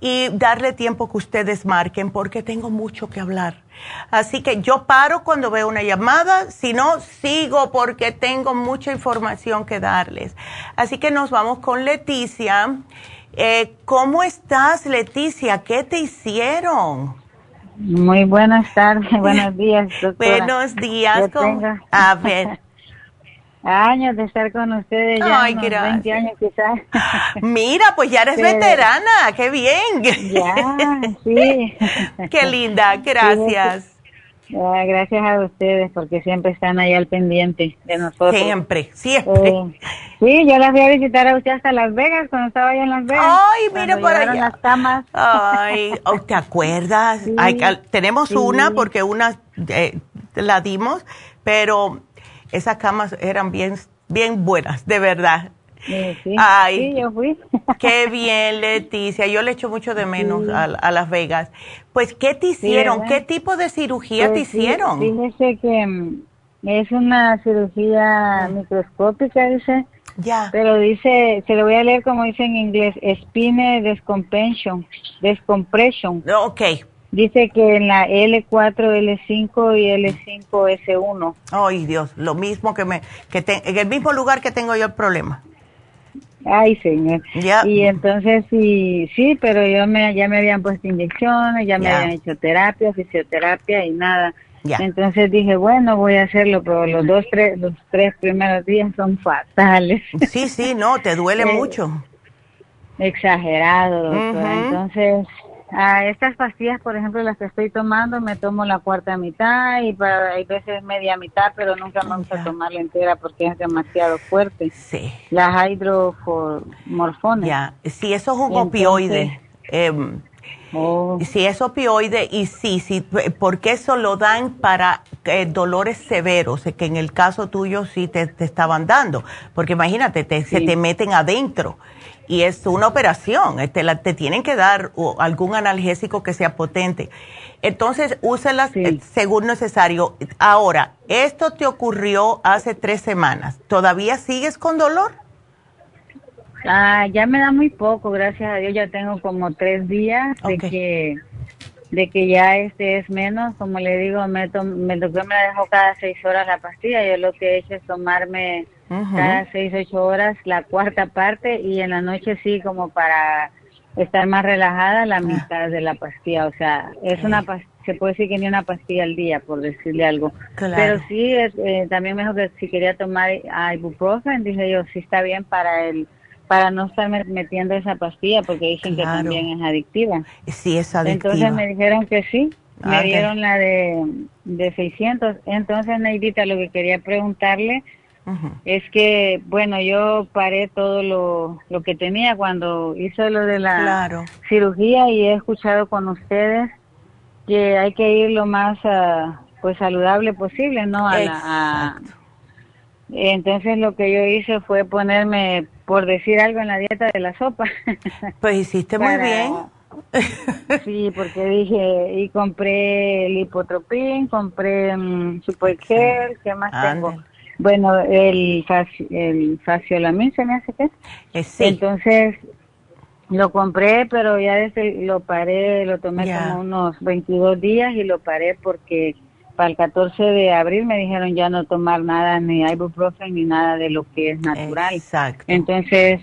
y darle tiempo que ustedes marquen porque tengo mucho que hablar. Así que yo paro cuando veo una llamada, si no, sigo porque tengo mucha información que darles. Así que nos vamos con Leticia. Eh, ¿Cómo estás, Leticia? ¿Qué te hicieron? Muy buenas tardes, [LAUGHS] buenos días. Buenos días. A ver. [LAUGHS] años de estar con ustedes, ya Ay, 20 años quizás. [LAUGHS] Mira, pues ya eres veterana, qué bien. Ya, sí. [LAUGHS] qué linda, gracias. gracias a ustedes porque siempre están ahí al pendiente de nosotros. Siempre, siempre. Eh, sí, yo las voy a visitar a usted hasta Las Vegas cuando estaba allá en Las Vegas. Ay, mira por allá. las camas. Ay, [LAUGHS] oh, ¿te acuerdas? tenemos una porque una eh, la dimos, pero esas camas eran bien, bien buenas, de verdad. Sí, Ay, yo fui. [LAUGHS] qué bien, Leticia. Yo le echo mucho de menos a, Las Vegas. Pues, ¿qué te hicieron? ¿Qué tipo de cirugía te pues hicieron? Fíjese que mm, es una cirugía microscópica, dice. Ya. Pero dice, se lo voy a leer como dice en inglés, spine descompression, descompression. Ok, Dice que en la L4, L5 y L5S1. Ay, Dios, lo mismo que me, que en el mismo lugar que tengo yo el problema. Ay, señor. Y entonces sí, sí, pero yo me, ya me habían puesto inyecciones, ya me habían hecho terapia, fisioterapia y nada. Entonces dije, bueno, voy a hacerlo, pero los dos, tres, los tres primeros días son fatales. [LAUGHS] Sí, sí, no, te duele eh, mucho. Exagerado, doctora. Entonces, a estas pastillas, por ejemplo, las que estoy tomando, me tomo la cuarta mitad y para, hay veces media mitad, pero nunca me gusta tomarla entera porque es demasiado fuerte. Sí. Las hidromorfones. Ya, sí, eso es un opioide. Em, oh. Sí, es opioide y sí, sí, porque eso lo dan para eh, dolores severos, que en el caso tuyo sí te, estaban dando, porque imagínate, te, se te meten adentro y es una operación, te, la, te tienen que dar algún analgésico que sea potente. Entonces, úselas eh, según necesario. Ahora, esto te ocurrió hace tres semanas. ¿Todavía sigues con dolor? Ah, ya me da muy poco, gracias a Dios. Ya tengo como tres días de que de que ya este es menos. Como le digo, me, me, me dejó cada seis horas la pastilla. Yo lo que he hecho es tomarme cada seis, ocho horas la cuarta parte y en la noche sí como para estar más relajada la ah. mitad de la pastilla. O sea, es una se puede decir que ni una pastilla al día, por decirle algo. Pero sí, eh, también me dijo que si quería tomar ibuprofen, dije yo, sí está bien para el para no estar metiendo esa pastilla porque dicen que también es adictiva. Sí, es adictiva. Entonces me dijeron que sí, me ah, dieron la de, de 600. Entonces, Neidita, lo que quería preguntarle es que, bueno, yo paré todo lo, lo que tenía cuando hice lo de la cirugía y he escuchado con ustedes que hay que ir lo más ah, pues saludable posible, ¿no? A entonces lo que yo hice fue ponerme, por decir algo, en la dieta de la sopa. [LAUGHS] Pues hiciste muy bien. Sí, porque dije, y compré el hipotropín, compré um, ¿qué más tengo? Bueno, el, el faciolamin se me hace que eh, Entonces, lo compré, pero ya desde lo paré, lo tomé como unos 22 días y lo paré porque para el 14 de abril me dijeron ya no tomar nada, ni ibuprofen, ni nada de lo que es natural. Exacto. Entonces,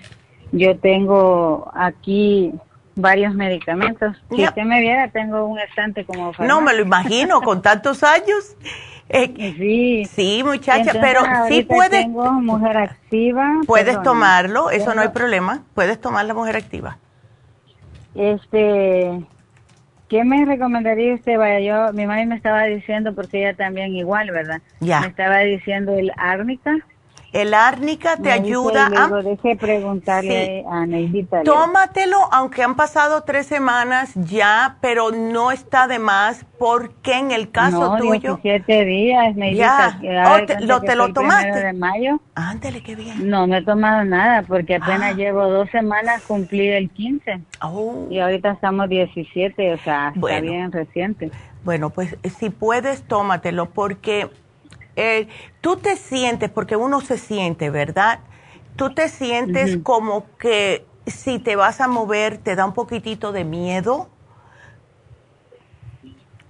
yo tengo aquí varios medicamentos. Si usted me viera, tengo un estante como... No, me lo imagino, con tantos años. [LAUGHS] Eh, sí. Sí, muchacha, pero sí puedes... Tengo mujer activa. Puedes tomarlo, eso no hay problema. Puedes tomar la mujer activa. Este, ¿Qué me recomendaría usted? Vaya, yo, mi madre me estaba diciendo, porque ella también igual, ¿verdad? Ya. Me estaba diciendo el árnica. El árnica te ayuda a... Deje preguntarle a Neidita. Tómatelo, aunque han pasado tres semanas ya, pero no está de más, porque en el caso no, tuyo... 17 días, Neidita. Ya. Oh, te, lo, te lo tomaste. de mayo. Ándale, qué bien. No, no he tomado nada, porque apenas ah. llevo dos semanas cumplí el 15. Oh. Y ahorita estamos 17, o sea, está bien reciente. Bueno, pues si puedes, tómatelo, porque eh, tú te sientes, porque uno se siente, ¿verdad? Tú te sientes como que si te vas a mover te da un poquitito de miedo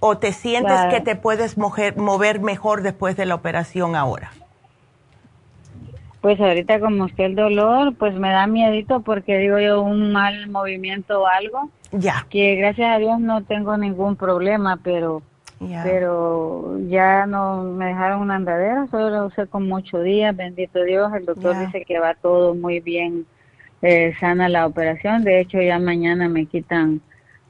o te sientes que te puedes mover, mejor después de la operación ahora. Pues ahorita como que el dolor, pues me da miedito porque digo yo un mal movimiento o algo. Ya. Que gracias a Dios no tengo ningún problema, pero pero ya no me dejaron una andadera, solo lo usé como ocho días, bendito Dios, el doctor dice que va todo muy bien, eh, sana la operación, de hecho ya mañana me quitan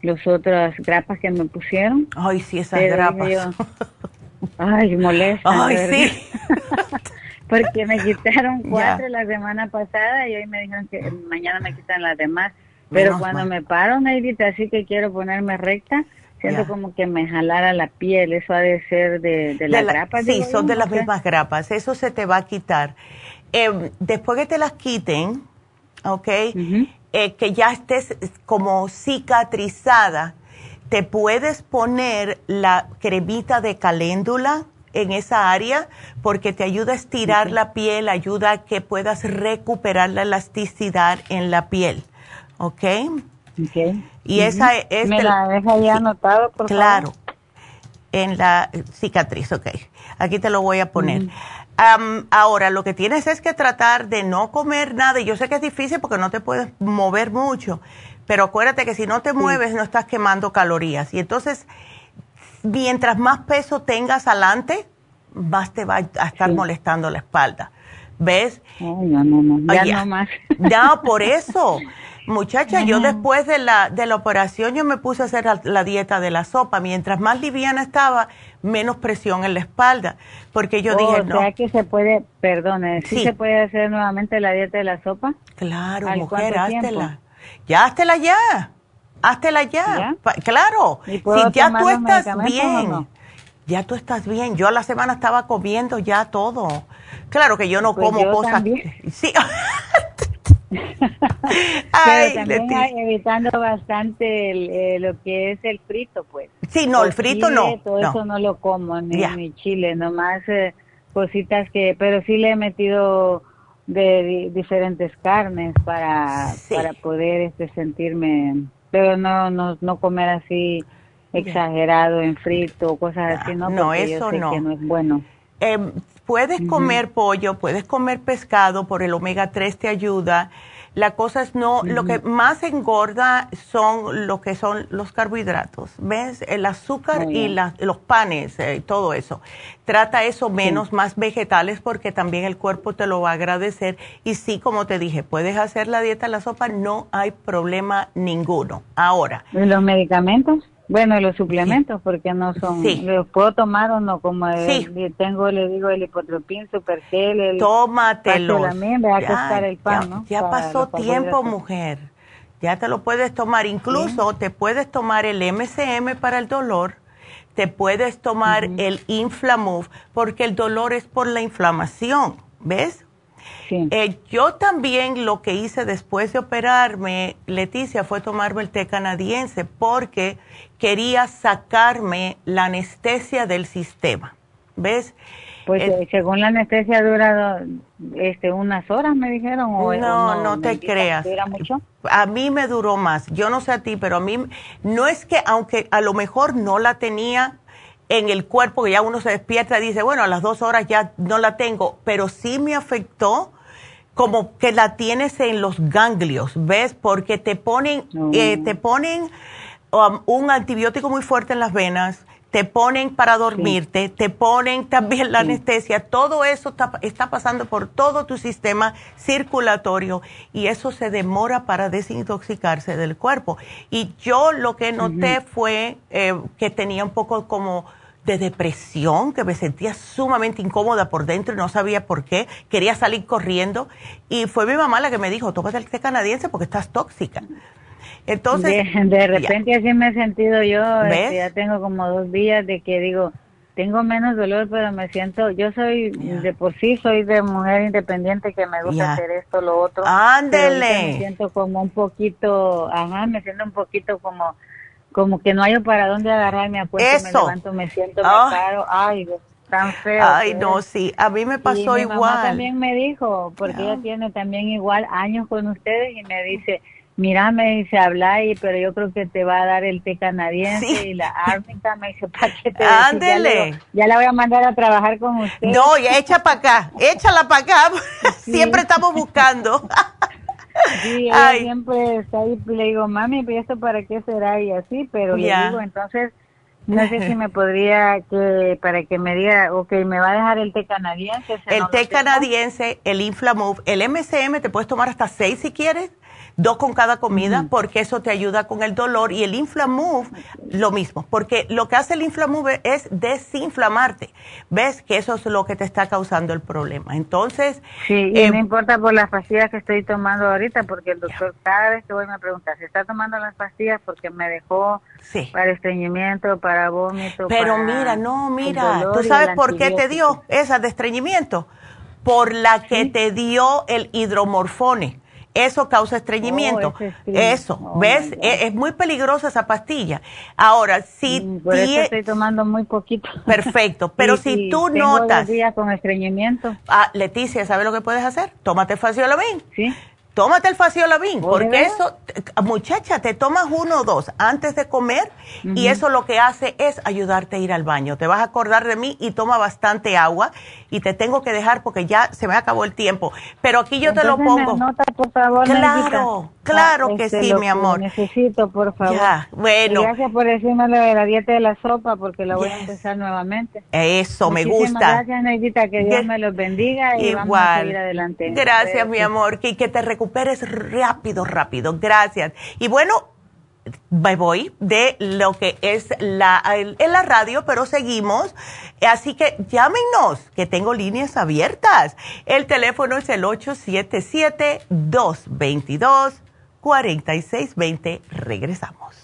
las otras grapas que me pusieron. Ay, sí, esas grapas. ay, molesta. [LAUGHS] Ay, sí. [LAUGHS] Porque me quitaron cuatro la semana pasada y hoy me dijeron que mañana me quitan las demás. Pero cuando me paro, Neidita, así que quiero ponerme recta, Siento como que me jalara la piel, eso ha de ser de, de, las grapas. Sí, son de las mismas grapas, eso se te va a quitar. Em, después que te las quiten, ¿ok? Eh, que ya estés como cicatrizada, te puedes poner la cremita de caléndula en esa área porque te ayuda a estirar la piel, ayuda a que puedas recuperar la elasticidad en la piel, ¿ok? Y esa es... Me la deja ya anotado, por Claro, en la cicatriz, ok. Aquí te lo voy a poner. ahora, lo que tienes es que tratar de no comer nada. Y yo sé que es difícil porque no te puedes mover mucho, pero acuérdate que si no te mueves no estás quemando calorías. Y entonces, mientras más peso tengas adelante, más te va a estar molestando la espalda. ¿Ves? no, no, no. Ya no más. No, por eso. [LAUGHS] Muchacha, yo después de la, de la operación yo me puse a hacer la, dieta de la sopa. Mientras más liviana estaba, menos presión en la espalda. Porque yo dije, no. O sea que se puede, perdone, ¿sí, se puede hacer nuevamente la dieta de la sopa? Claro, mujer, háztela. Ya, háztela ya. Háztela ya. Claro. Si ya tú estás bien. Ya tú estás bien. Yo a la semana estaba comiendo ya todo. Claro que yo no pues como cosas. Sí. [LAUGHS] [LAUGHS] Pero también evitando bastante eh, lo que es el frito, pues. Sí, no, el frito no. Todo eso no lo como, ni, chile, nomás eh, cositas que, pero sí le he metido de, diferentes carnes para, para poder este sentirme, pero no, no, no comer así exagerado en frito, cosas así, ¿no? no, eso no. Que no es bueno. Em, puedes comer pollo, puedes comer pescado, por el omega 3 te ayuda. La cosa es no, lo que más engorda son lo que son los carbohidratos, ¿ves? El azúcar y los panes, eh, todo eso. Trata eso menos, más vegetales, porque también el cuerpo te lo va a agradecer. Y sí, como te dije, puedes hacer la dieta la sopa, no hay problema ninguno. Ahora. ¿Y los medicamentos? Bueno, los suplementos, porque no son, los puedo tomar o no, como tengo, le digo, el hipotropín, supergel, el... Tómatelos. También, ya, el pan, ya, pasó tiempo, mujer. Ya te lo puedes tomar. Incluso te puedes tomar el MCM para el dolor, te puedes tomar el Inflamove, porque el dolor es por la inflamación, ¿ves? Eh, yo también lo que hice después de operarme, Leticia, fue tomarme el té canadiense porque quería sacarme la anestesia del sistema. ¿Ves? Pues eh, según la anestesia dura este, unas horas, me dijeron. O, no, no, te creas. ¿Dura mucho? A mí me duró más. Yo no sé a ti, pero a mí no es que, aunque a lo mejor no la tenía en el cuerpo, que ya uno se despierta y dice, bueno, a las dos horas ya no la tengo, pero sí me afectó como que la tienes en los ganglios, ¿ves? Porque te ponen, eh, te ponen un antibiótico muy fuerte en las venas, te ponen para dormirte, te ponen también la anestesia, todo eso está, pasando por todo tu sistema circulatorio y eso se demora para desintoxicarse del cuerpo. Y yo lo que noté fue eh, que tenía un poco como de depresión, que me sentía sumamente incómoda por dentro y no sabía por qué, quería salir corriendo y fue mi mamá la que me dijo, tómate el té canadiense porque estás tóxica. Entonces, de, repente así me he sentido yo, este, ya tengo como dos días de que digo, tengo menos dolor, pero me siento, yo soy, de por sí soy de mujer independiente que me gusta hacer esto, lo otro. Ándele. Me siento como un poquito, ajá, me siento un poquito como como que no hay para dónde agarrarme, apuesto, me levanto, me siento, me ah. paro, ay, tan feo. Ay, no, sí, a mí me pasó igual. Mamá también me dijo, porque ella tiene también igual años con ustedes y me dice, mira, me dice, habla ahí, pero yo creo que te va a dar el té canadiense y la árnica, me dice, ¿para qué te Ándele. Ya, la voy a mandar a trabajar con usted. No, ya echa para acá, échala para acá, [LAUGHS] siempre estamos buscando. [LAUGHS] Sí, ella siempre está ahí, le digo, mami, ¿y esto para qué será? Y así, pero le digo, entonces, no sé si me podría, que para que me diga, ok, me va a dejar el té canadiense. El té canadiense, el Inflamove, el MCM, te puedes tomar hasta seis si quieres dos con cada comida, porque eso te ayuda con el dolor. Y el Inflamove, lo mismo, porque lo que hace el Inflamove es desinflamarte. ¿Ves? Que eso es lo que te está causando el problema. Entonces... Sí, y no eh, importa por las pastillas que estoy tomando ahorita, porque el doctor cada vez que voy me pregunta, ¿se está tomando las pastillas porque me dejó para estreñimiento, para vómito? Pero mira, no, mira, ¿tú sabes por qué te dio esa de estreñimiento? Por la que te dio el hidromorfone eso causa estreñimiento. Oh, eso, oh, ¿ves? E, es, muy peligrosa esa pastilla. Ahora, si... Mm, por eso estoy tomando muy poquito. Perfecto, pero [LAUGHS] si tú tengo notas... días con estreñimiento. Ah, Leticia, ¿sabes lo que puedes hacer? Tómate faciolabin. Sí. Tómate el faciolabin, porque eso, muchacha, te tomas uno o dos antes de comer y eso lo que hace es ayudarte a ir al baño. Te vas a acordar de mí y toma bastante agua y te tengo que dejar porque ya se me acabó el tiempo. Pero aquí yo te lo pongo. por favor, claro, claro que este, sí, mi amor. necesito, por favor. Ya, bueno. gracias por decirme lo de la dieta de la sopa porque la voy a empezar nuevamente. Eso, me gusta. Gracias, Neidita, que Dios me los bendiga y Igual. vamos a seguir adelante. Gracias, mi amor, que, que te recuperes rápido, rápido. Gracias. Y bueno, me voy de lo que es la, en la radio, pero seguimos. Así que llámenos, que tengo líneas abiertas. El teléfono es el 877-222-4620. Regresamos.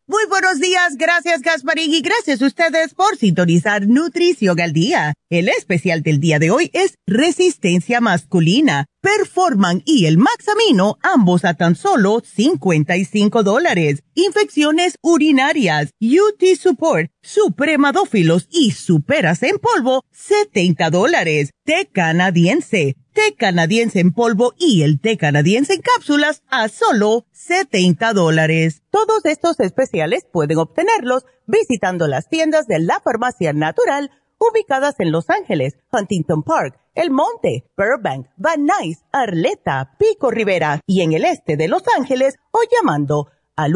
Muy buenos días, gracias Gasparín y gracias a ustedes por sintonizar Nutrición al Día. El especial del día de hoy es Resistencia Masculina, Performan y el Maxamino, ambos a tan solo 55 dólares. Infecciones urinarias, UT Support, Supremadófilos y Superas en polvo, 70 dólares. Té canadiense té canadiense en polvo y el té canadiense en cápsulas a solo 70 dólares. Todos estos especiales pueden obtenerlos visitando las tiendas de la farmacia natural ubicadas en Los Ángeles, Huntington Park, El Monte, Burbank, Van Nuys, Arleta, Pico Rivera y en el este de Los Ángeles o llamando al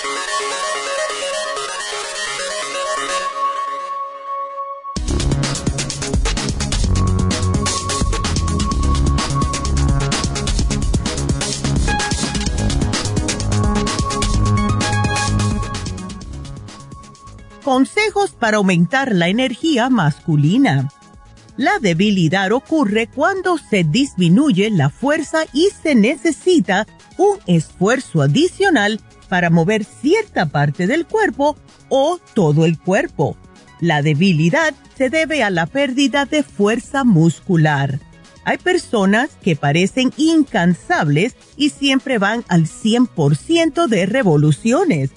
Consejos para aumentar la energía masculina. La debilidad ocurre cuando se disminuye la fuerza y se necesita un esfuerzo adicional para mover cierta parte del cuerpo o todo el cuerpo. La debilidad se debe a la pérdida de fuerza muscular. Hay personas que parecen incansables y siempre van al 100% de revoluciones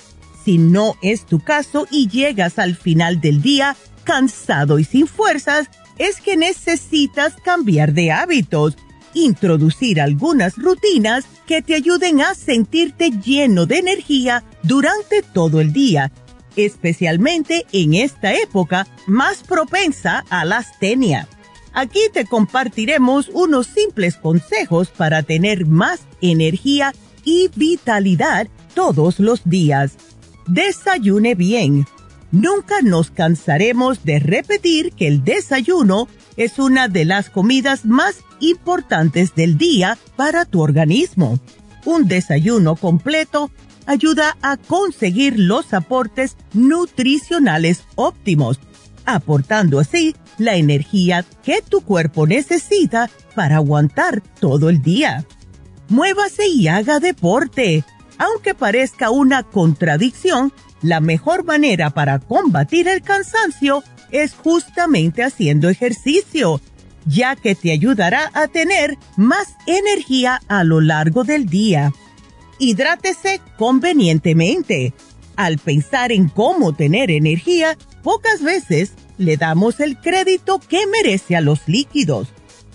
si no es tu caso y llegas al final del día cansado y sin fuerzas, es que necesitas cambiar de hábitos, introducir algunas rutinas que te ayuden a sentirte lleno de energía durante todo el día, especialmente en esta época más propensa a la astenia. Aquí te compartiremos unos simples consejos para tener más energía y vitalidad todos los días. Desayune bien. Nunca nos cansaremos de repetir que el desayuno es una de las comidas más importantes del día para tu organismo. Un desayuno completo ayuda a conseguir los aportes nutricionales óptimos, aportando así la energía que tu cuerpo necesita para aguantar todo el día. Muévase y haga deporte. Aunque parezca una contradicción, la mejor manera para combatir el cansancio es justamente haciendo ejercicio, ya que te ayudará a tener más energía a lo largo del día. Hidrátese convenientemente. Al pensar en cómo tener energía, pocas veces le damos el crédito que merece a los líquidos.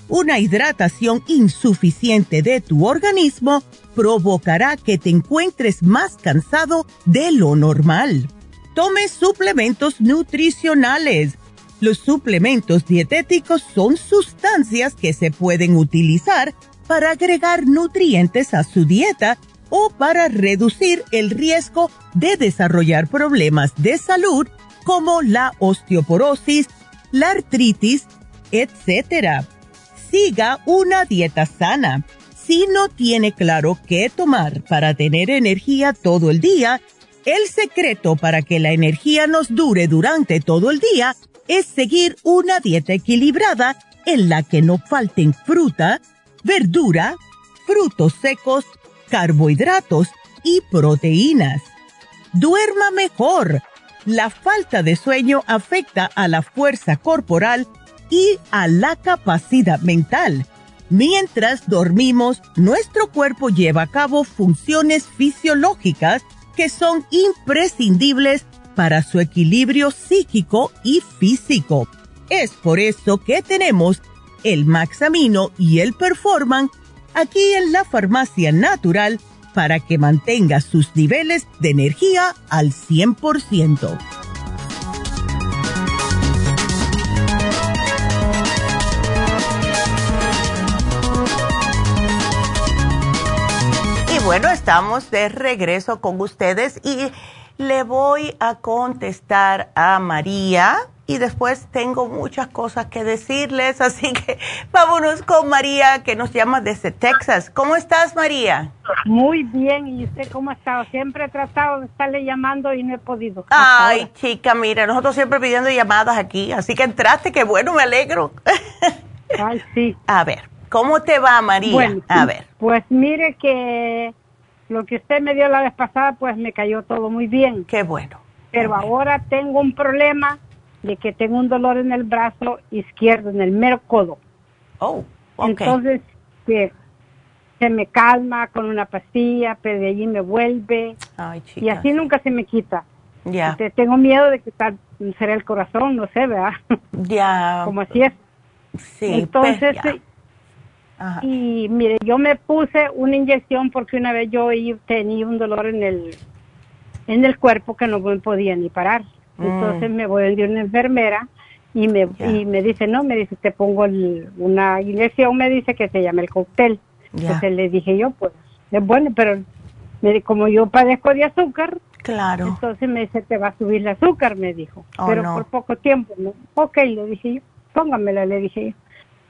Una hidratación insuficiente de tu organismo provocará que te encuentres más cansado de lo normal. Tome suplementos nutricionales. Los suplementos dietéticos son sustancias que se pueden utilizar para agregar nutrientes a su dieta o para reducir el riesgo de desarrollar problemas de salud como la osteoporosis, la artritis, etc. Siga una dieta sana. Si no tiene claro qué tomar para tener energía todo el día, el secreto para que la energía nos dure durante todo el día es seguir una dieta equilibrada en la que no falten fruta, verdura, frutos secos, carbohidratos y proteínas. Duerma mejor la falta de sueño afecta a la fuerza corporal y a la capacidad mental. Mientras dormimos, nuestro cuerpo lleva a cabo funciones fisiológicas que son imprescindibles para su equilibrio psíquico y físico. Es por eso que tenemos el Maxamino y el Performan aquí en la farmacia natural para que mantenga sus niveles de energía al 100%. Bueno, estamos de regreso con ustedes y le voy a contestar a María y después tengo muchas cosas que decirles, [LAUGHS] así que vámonos con María que nos llama desde Texas. ¿Cómo estás María? Muy bien, ¿y usted cómo ha estado? Siempre he tratado de estarle llamando y no he podido. Ay, chica, mira, nosotros siempre pidiendo llamadas aquí, así que entraste, qué bueno, me alegro. Ay, sí. [LAUGHS] A ver, ¿cómo te va María? Bueno, a ver. Pues mire que lo que usted me dio la vez pasada, pues me cayó todo muy bien. Qué bueno. Pero ahora tengo un problema de que tengo un dolor en el brazo izquierdo, en el mero codo. Oh, Entonces, que se me calma con una pastilla, pero de allí me vuelve. y así nunca se me quita. Ya. Tengo miedo de que tal será el corazón, no sé, ¿verdad? Ya. [LAUGHS] Como así es. Sí. Entonces, y mire, yo me puse una inyección porque una vez yo tenía un dolor en el en el cuerpo que no me podía ni parar. Entonces mm. me voy a ir una enfermera y me, y me dice, no, me dice, te pongo una inyección, me dice que se llama el cóctel. Entonces le dije yo, pues, es bueno, pero me, como yo padezco de azúcar, claro. entonces me dice, te va a subir el azúcar, me dijo, oh, pero por poco tiempo, ¿no? Ok, le dije yo, póngamela, le dije yo.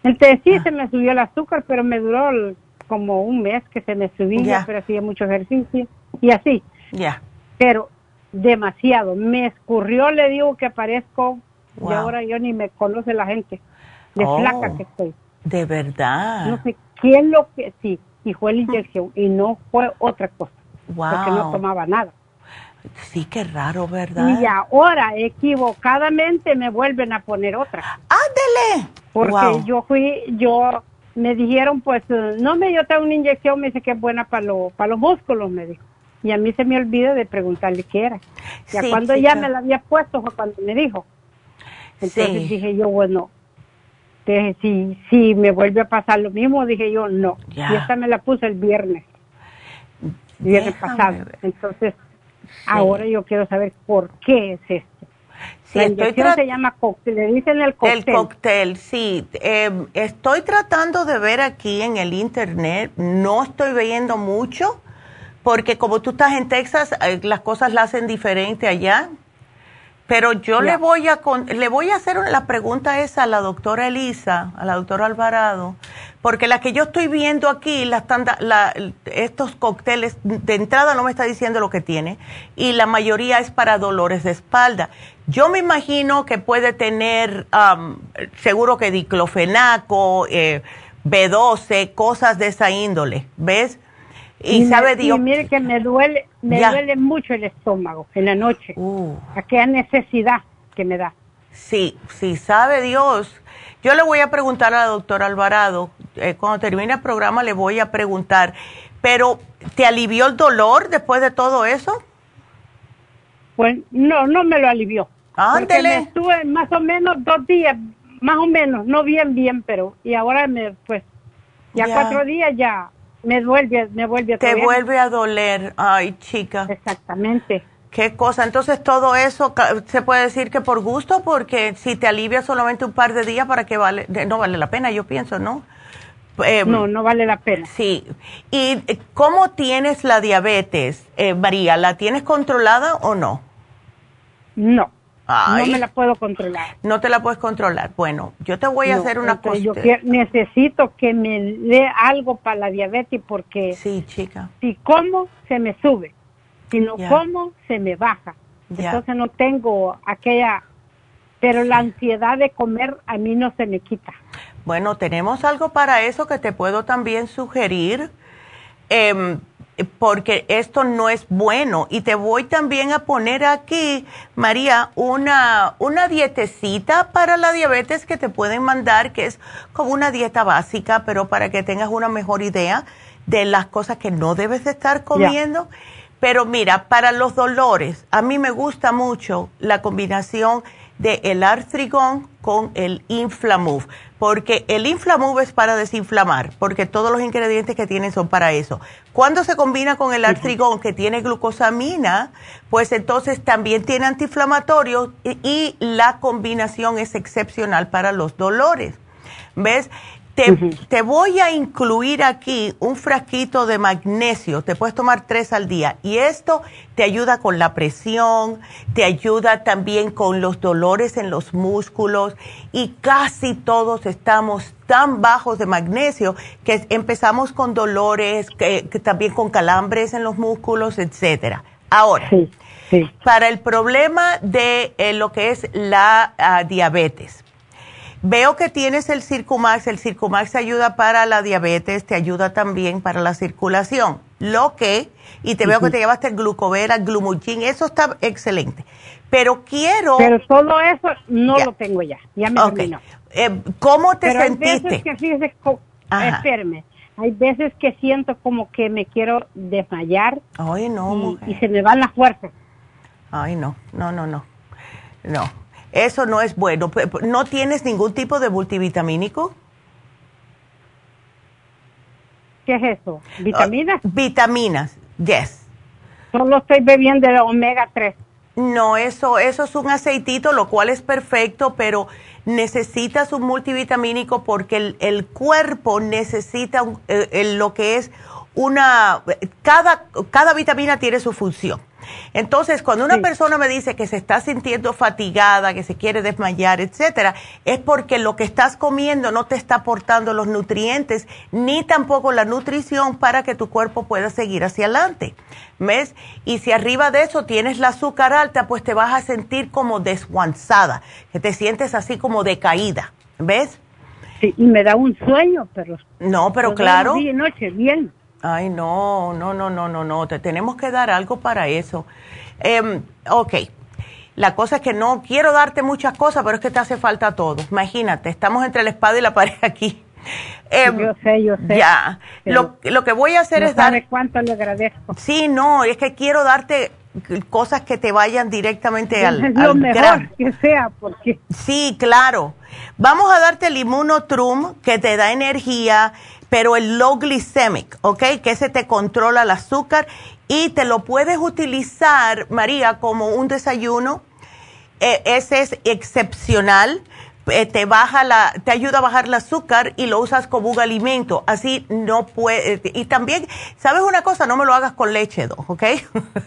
Entonces sí, ah. se me subió el azúcar, pero me duró como un mes que se me subía, pero hacía mucho ejercicio y así. Ya. Pero demasiado. Me escurrió, le digo que aparezco y ahora yo ni me conoce la gente. De oh, flaca que estoy. De verdad. No sé quién lo que sí. Y fue la inyección y no fue otra cosa. Porque no tomaba nada. Sí, qué raro, ¿verdad? Y ahora equivocadamente me vuelven a poner otra. ¡Ándele! Porque yo fui, yo me dijeron, pues, no me dio una inyección, me dice que es buena para, lo, para los músculos, me dijo y a mí se me olvidó de preguntarle qué era. Ya cuando ya me la había puesto fue cuando me dijo. Entonces dije yo, bueno, si, si me vuelve a pasar lo mismo, dije yo, no. Y esta me la puse el viernes, viernes pasado. Entonces, ahora yo quiero saber por qué es esto. Sí, la se llama cóctel, le dicen el cóctel. El cóctel, sí. Em, estoy tratando de ver aquí en el internet, no estoy viendo mucho, porque como tú estás en Texas, eh, las cosas las hacen diferente allá. Pero yo le voy a le voy a hacer la pregunta esa a la doctora Elisa, a la doctora Alvarado, porque la que yo estoy viendo aquí, la, la, estos cócteles, de entrada no me está diciendo lo que tiene, y la mayoría es para dolores de espalda. Yo me imagino que puede tener, seguro que diclofenaco, eh, B12, cosas de esa índole, ¿ves? Y, sabe Dios. Y mire que me duele, me duele mucho el estómago en la noche. Uh. Aquella necesidad que me da. Sí, sí, sabe Dios. Yo le voy a preguntar a la doctora Alvarado, eh, cuando termine el programa le voy a preguntar, pero ¿te alivió el dolor después de todo eso? Pues no, no me lo alivió. Ándele. estuve más o menos dos días, más o menos, no bien, bien, pero, y ahora me, pues, ya cuatro días ya me vuelve, me vuelve a Te vuelve a doler, ay chica. Exactamente. Qué cosa, entonces todo eso se puede decir que por gusto, porque si te alivia solamente un par de días, ¿para qué vale? No vale la pena, yo pienso, ¿no? Em, no, no vale la pena. Sí. ¿Y eh, cómo tienes la diabetes, eh, María? ¿La tienes controlada o no? No. No me la puedo controlar. No te la puedes controlar. Bueno, yo te voy a hacer una cosa. Yo necesito que me dé algo para la diabetes porque sí, chica. si como se me sube, si no como se me baja. Entonces no tengo aquella, pero la ansiedad de comer a mí no se me quita. Bueno, tenemos algo para eso que te puedo también sugerir. Eh, porque esto no es bueno. Y te voy también a poner aquí, María, una, una dietecita para la diabetes que te pueden mandar, que es como una dieta básica, pero para que tengas una mejor idea de las cosas que no debes de estar comiendo. Pero mira, para los dolores, a mí me gusta mucho la combinación de el artrigón con el inflamuf porque el Inflamove es para desinflamar, porque todos los ingredientes que tiene son para eso. Cuando se combina con el artrigón que tiene glucosamina, pues entonces también tiene antiinflamatorio y la combinación es excepcional para los dolores. ¿Ves? Te, voy a incluir aquí un frasquito de magnesio, te puedes tomar tres al día. Y esto te ayuda con la presión, te ayuda también con los dolores en los músculos. Y casi todos estamos tan bajos de magnesio que empezamos con dolores, que, también con calambres en los músculos, etcétera. Ahora, para el problema de eh, lo que es la ah, diabetes, Veo que tienes el Circumax. El Circumax te ayuda para la diabetes, te ayuda también para la circulación. Lo que, y te veo que te llevaste el glucovera, glumulgin, eso está excelente. Pero quiero... Pero todo eso no lo tengo ya, ya me okay. Eh, ¿Cómo te Pero sentiste? Hay veces que fíjese, espérame, hay veces que siento como que me quiero desmayar. Ay, no, y, y se me van las fuerzas. Ay, no, no, no, no. No. Eso no es bueno. ¿No tienes ningún tipo de multivitamínico? ¿Qué es eso? ¿Vitaminas? Ah, vitaminas, yes. Solo estoy bebiendo de omega 3. No, eso, eso es un aceitito, lo cual es perfecto, pero necesitas un multivitamínico porque el, cuerpo necesita eh, lo que es una... Cada, cada vitamina tiene su función. Entonces, cuando una persona me dice que se está sintiendo fatigada, que se quiere desmayar, etcétera, es porque lo que estás comiendo no te está aportando los nutrientes ni tampoco la nutrición para que tu cuerpo pueda seguir hacia adelante. ¿Ves? Y si arriba de eso tienes la azúcar alta, pues te vas a sentir como desguanzada, que te sientes así como decaída. ¿Ves? Sí, y me da un sueño, pero... No, pero claro. Día y noche, bien. Ay, no, no, no, no, no, no, te tenemos que dar algo para eso. Eh, ok, la cosa es que no quiero darte muchas cosas, pero es que te hace falta todo. Imagínate, estamos entre la espada y la pared aquí. Eh, yo sé, yo sé. Ya, lo, lo, que voy a hacer es dar... cuánto le agradezco. Sí, no, es que quiero darte cosas que te vayan directamente [LAUGHS] al, es lo mejor que sea, porque... Sí, claro. Vamos a darte el Immunotrum, que te da energía pero el low glycemic, ¿ok? Que ese te controla el azúcar y te lo puedes utilizar, María, como un desayuno eh, ese es excepcional. Eh, te baja la, te ayuda a bajar el azúcar y lo usas como un alimento. Así no puede. Y también, ¿sabes una cosa? No me lo hagas con leche, ¿ok?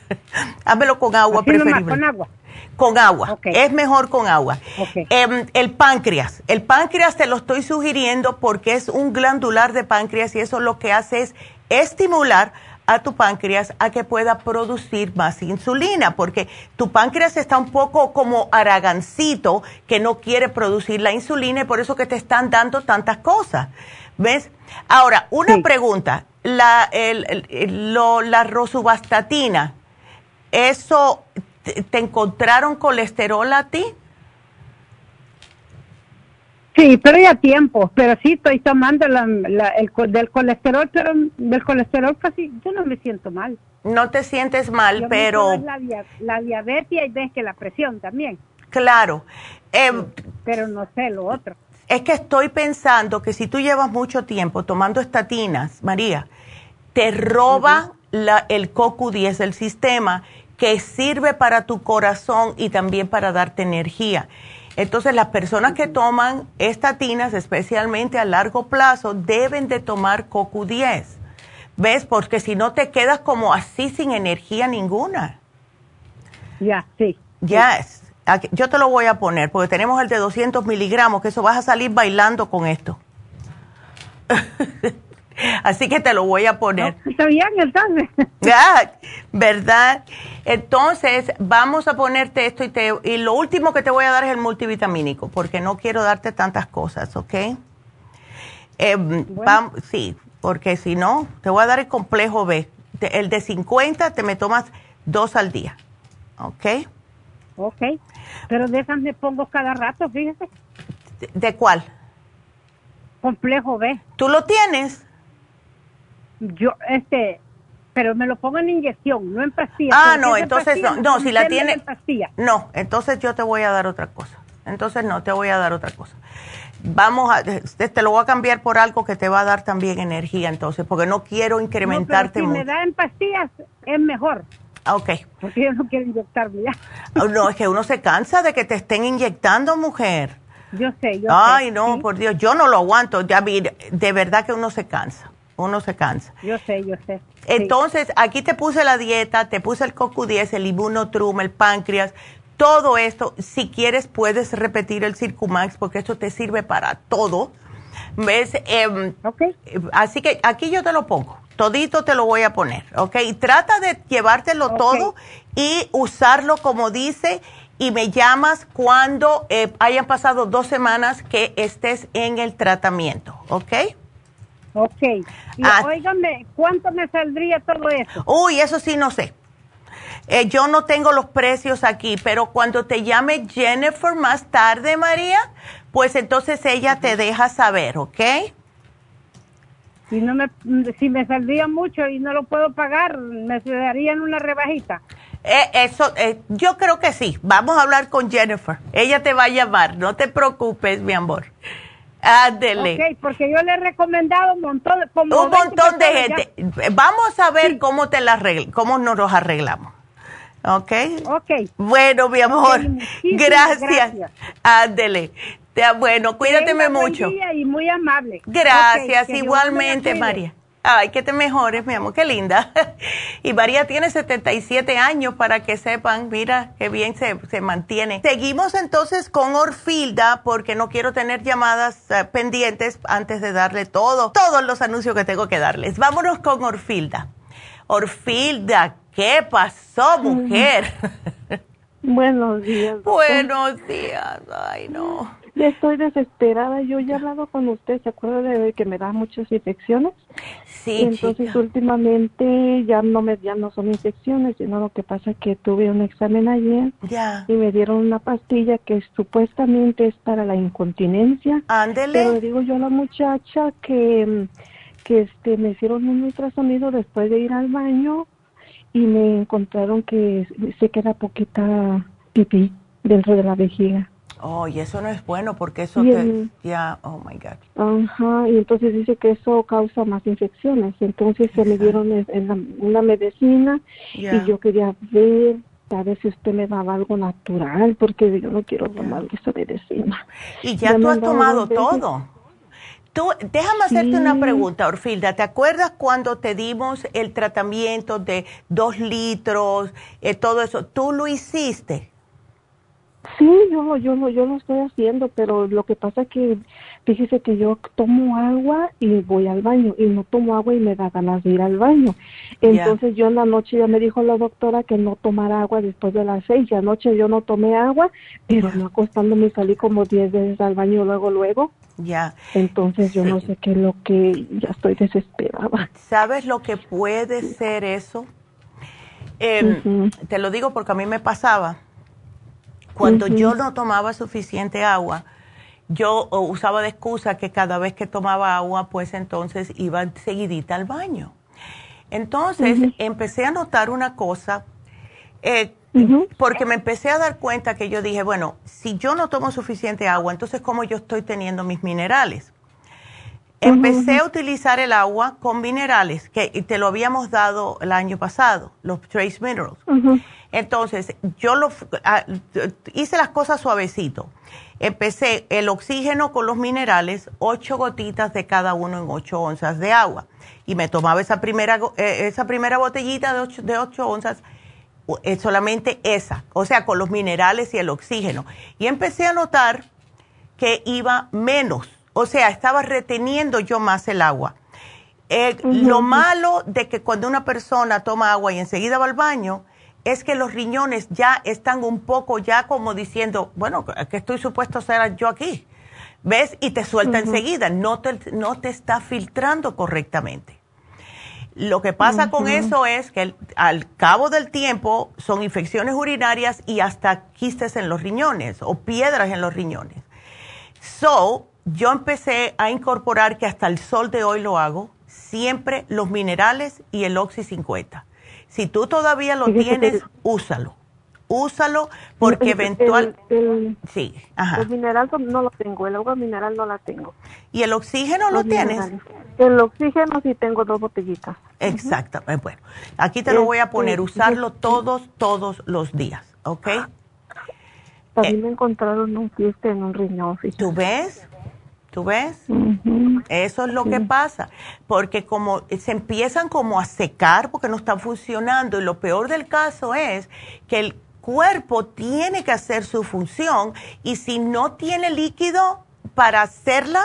[LAUGHS] Házmelo con agua preferible. con agua. Con agua. Es mejor con agua. Em, el páncreas. El páncreas te lo estoy sugiriendo porque es un glandular de páncreas y eso lo que hace es estimular a tu páncreas a que pueda producir más insulina, porque tu páncreas está un poco como aragancito que no quiere producir la insulina y por eso que te están dando tantas cosas. ¿Ves? Ahora, una pregunta. La, el, la rosubastatina, ¿eso te encontraron colesterol a ti? Sí, pero ya tiempo, pero sí estoy tomando la, el, del colesterol, pero del colesterol casi yo no me siento mal. No te sientes mal, pero... La, la, diabetes y ves que la presión también. Claro. Em, pero no sé lo otro. Es que estoy pensando que si tú llevas mucho tiempo tomando estatinas, María, te roba la, el CoQ10 del sistema que sirve para tu corazón y también para darte energía. Entonces, las personas que toman estatinas, especialmente a largo plazo, deben de tomar CoQ10. ¿Ves? Porque si no te quedas como así sin energía ninguna. Ya, sí. Yes. Yo te lo voy a poner porque tenemos el de 200 miligramos, que eso vas a salir bailando con esto. [LAUGHS] Así que te lo voy a poner. está bien, entonces. Ya, ¿verdad? Entonces, vamos a ponerte esto y, te, y lo último que te voy a dar es el multivitamínico, porque no quiero darte tantas cosas, ¿ok? Eh, sí, porque si no, te voy a dar el complejo B. El de 50 te me tomas dos al día, ¿ok? Ok, pero de esas me pongo cada rato, fíjese. ¿De cuál? Complejo B. ¿Tú lo tienes? Yo, este, pero me lo pongo en inyección, no en pastillas. Ah, no, entonces no, no, si la tiene... No, entonces yo te voy a dar otra cosa. Entonces no, te voy a dar otra cosa. Vamos a, te lo voy a cambiar por algo que te va a dar también energía entonces, porque no quiero incrementarte no, si me da en pastillas es mejor. Ah, ok. Porque yo no quiero inyectarme ya. Ah, no, es que uno se cansa de que te estén inyectando, mujer. Yo sé, yo Ay, no, por Dios, yo no lo aguanto. Ya, de verdad que uno se cansa uno se cansa. Yo sé, yo sé. Entonces, aquí te puse la dieta, te puse el CoQ10, el Immunotrum, el páncreas, todo esto. Si quieres, puedes repetir el Circumax porque esto te sirve para todo. ¿Ves? Eh, Así que aquí yo te lo pongo. Todito te lo voy a poner, ¿ok? Y trata de llevártelo todo y usarlo como dice y me llamas cuando eh, hayan pasado dos semanas que estés en el tratamiento, ¿ok? Ok. Y ah. ¿cuánto me saldría todo eso? Uy, eso sí no sé. Eh, yo no tengo los precios aquí, pero cuando te llame Jennifer más tarde, María, pues entonces ella te deja saber, ¿ok? Si, no me, si me saldría mucho y no lo puedo pagar, ¿me darían una rebajita? Eh, eso, eh, yo creo que sí. Vamos a hablar con Jennifer. Ella te va a llamar, no te preocupes, mi amor. Ándele. Ok, porque yo le he recomendado un montón, un montón de gente. Vamos a ver cómo te la cómo nos los arreglamos. ¿Ok? Ok. Bueno, mi amor, gracias. Ándele. Bueno, cuídateme mucho. Y muy amable. Gracias, igualmente, María. Ay, que te mejores, mi amor, qué linda. [LAUGHS] Y María tiene 77 años para que sepan, mira, qué bien se, se mantiene. Seguimos entonces con Orfilda porque no quiero tener llamadas eh, pendientes antes de darle todo, todos los anuncios que tengo que darles. Vámonos con Orfilda. Orfilda, ¿qué pasó, mujer? [LAUGHS] Buenos días. Buenos días, ay no. Estoy desesperada. Yo ya he hablado con usted. ¿Se acuerda de que me da muchas infecciones? Sí, Entonces, últimamente ya no me ya no son infecciones, sino lo que pasa es que tuve un examen ayer y me dieron una pastilla que supuestamente es para la incontinencia. Ándele. Pero digo yo a la muchacha que, que este, me hicieron un ultrasonido después de ir al baño y me encontraron que se queda poquita pipí dentro de la vejiga. Oh, y eso no es bueno porque eso te... Ya, oh my God. Ajá, y entonces dice que eso causa más infecciones. Entonces se me dieron una medicina y yo quería ver a ver si usted me daba algo natural, porque yo no quiero tomar esa medicina. Y ya, tú has tomado todo. Tú, déjame hacerte una pregunta, Orfilda. ¿Te acuerdas cuando te dimos el tratamiento de dos litros, eh, todo eso? ¿Tú lo hiciste? Sí, yo, yo, yo lo estoy haciendo, pero lo que pasa es que fíjese que yo tomo agua y voy al baño y no tomo agua y me da ganas de ir al baño. Entonces yo en la noche ya me dijo la doctora que no tomara agua después de las seis y anoche yo no tomé agua, pero no acostándome salí como diez veces al baño luego, luego. Ya. Entonces yo no sé qué es lo que ya estoy desesperada. ¿Sabes lo que puede ser eso? Em, te lo digo porque a mí me pasaba. Cuando yo no tomaba suficiente agua, yo usaba de excusa que cada vez que tomaba agua, pues entonces iba seguidita al baño. Entonces empecé a notar una cosa, eh, porque me empecé a dar cuenta que yo dije, bueno, si yo no tomo suficiente agua, entonces ¿cómo yo estoy teniendo mis minerales? Empecé a utilizar el agua con minerales, que te lo habíamos dado el año pasado, los trace minerals. Entonces, yo lo, ah, hice las cosas suavecito. Empecé el oxígeno con los minerales, ocho gotitas de cada uno en ocho onzas de agua. Y me tomaba esa primera, eh, esa primera botellita de ocho, de ocho onzas, eh, solamente esa, o sea, con los minerales y el oxígeno. Y empecé a notar que iba menos, o sea, estaba reteniendo yo más el agua. Eh, lo malo de que cuando una persona toma agua y enseguida va al baño, es que los riñones ya están un poco ya como diciendo, bueno, ¿qué estoy supuesto a ser yo aquí? ¿Ves? Y te suelta enseguida, no te, no te está filtrando correctamente. Lo que pasa con eso es que al cabo del tiempo son infecciones urinarias y hasta quistes en los riñones o piedras en los riñones. So, yo empecé a incorporar, que hasta el sol de hoy lo hago, siempre los minerales y el Oxy 50 si tú todavía lo tienes, úsalo. Úsalo porque eventual... sí, ajá. El mineral no lo tengo, el agua mineral no la tengo. ¿Y el oxígeno lo tienes? El oxígeno sí tengo dos botellitas. Exactamente. Eh, bueno, aquí te lo voy a poner, este, usarlo todos, todos los días, ¿ok? También eh, me encontraron un quiste en un riñón. ¿Tú ves? ¿Tú ves? Eso es lo que pasa, porque como se empiezan como a secar porque no están funcionando y lo peor del caso es que el cuerpo tiene que hacer su función y si no tiene líquido para hacerla,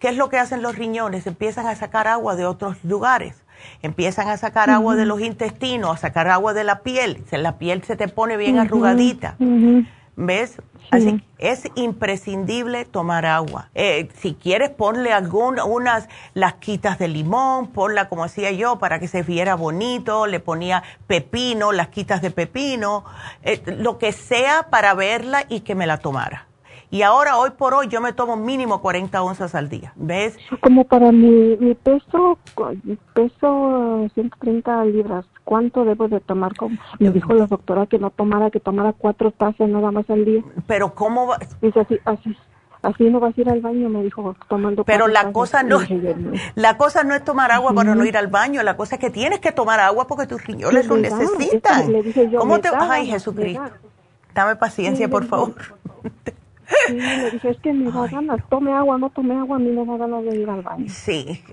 ¿qué es lo que hacen los riñones? Empiezan a sacar agua de otros lugares. Empiezan a sacar agua de los intestinos, a sacar agua de la piel. La piel se te pone bien arrugadita. ¿Ves? Así que es imprescindible tomar agua. Eh, si quieres, ponle algunas, unas lasquitas de limón, ponla como hacía yo para que se viera bonito, le ponía pepino, lasquitas de pepino, eh, lo que sea para verla y que me la tomara. Y ahora, hoy por hoy, yo me tomo mínimo 40 onzas al día, ¿ves? Como para mi, mi peso, peso 130 libras, ¿cuánto debo de tomar? Me dijo la doctora que no tomara, que tomara cuatro tazas nada más al día. Pero ¿cómo va? Dice así, así. Así no vas a ir al baño, me dijo, tomando Pero la cosa no, [LAUGHS] la cosa no es tomar agua para no ir al baño, la cosa es que tienes que tomar agua porque tus riñones lo necesitan. ¿Cómo te Ay, Jesucristo. Dame paciencia, por favor. [LAUGHS] Sí, le dije, es que me da ganas, tome agua, no tome agua, a mí me da ganas de ir al baño. Sí,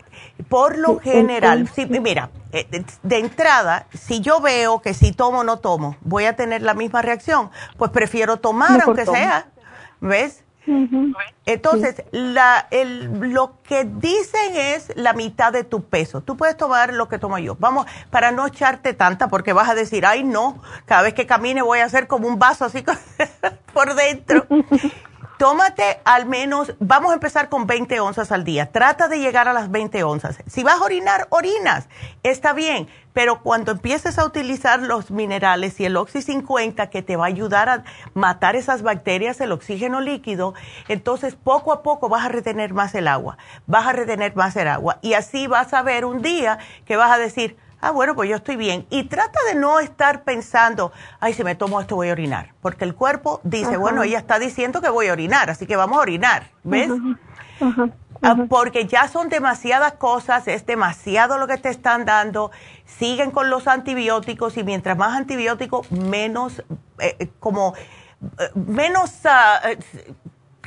por lo general, sí, mira, eh, de entrada, si yo veo que si tomo o no tomo, voy a tener la misma reacción, pues prefiero tomar aunque sea, ¿ves? Entonces, la, el, lo que dicen es la mitad de tu peso. Tú puedes tomar lo que tomo yo. Vamos, para no echarte tanta, porque vas a decir, ay, no, cada vez que camine voy a hacer como un vaso así [LAUGHS] por dentro. [LAUGHS] tómate al menos, vamos a empezar con 20 onzas al día. Trata de llegar a las 20 onzas. Si vas a orinar, orinas. Está bien, pero cuando empieces a utilizar los minerales y el Oxy 50 que te va a ayudar a matar esas bacterias, el oxígeno líquido, entonces poco a poco vas a retener más el agua. Vas a retener más el agua. Y así vas a ver un día que vas a decir, ah, bueno, pues yo estoy bien. Y trata de no estar pensando, ay, si me tomo esto voy a orinar, porque el cuerpo dice, bueno, ella está diciendo que voy a orinar, así que vamos a orinar, ¿ves? Ah, porque ya son demasiadas cosas, es demasiado lo que te están dando, siguen con los antibióticos y mientras más antibióticos, menos, eh, eh, como, eh, menos ah,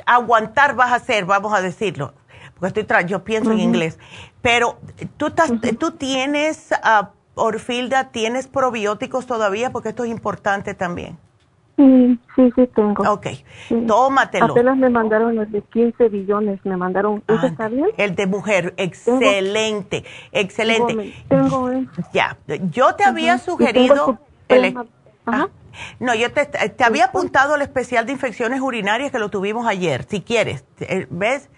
aguantar vas a hacer, vamos a decirlo, porque estoy yo pienso en inglés, pero tú, estás, tú tienes, uh, Orfilda, tienes probióticos todavía, porque esto es importante también. Sí, sí, sí tengo. Ok, tómatelo. Apenas me mandaron el de 15 billones, me mandaron, ¿eso ah, está bien? El de mujer, excelente, excelente. Tengo, Ya, yo te había sugerido... El, ah, no, yo te, te había apuntado el especial de infecciones urinarias que lo tuvimos ayer, si quieres, eh, ¿ves?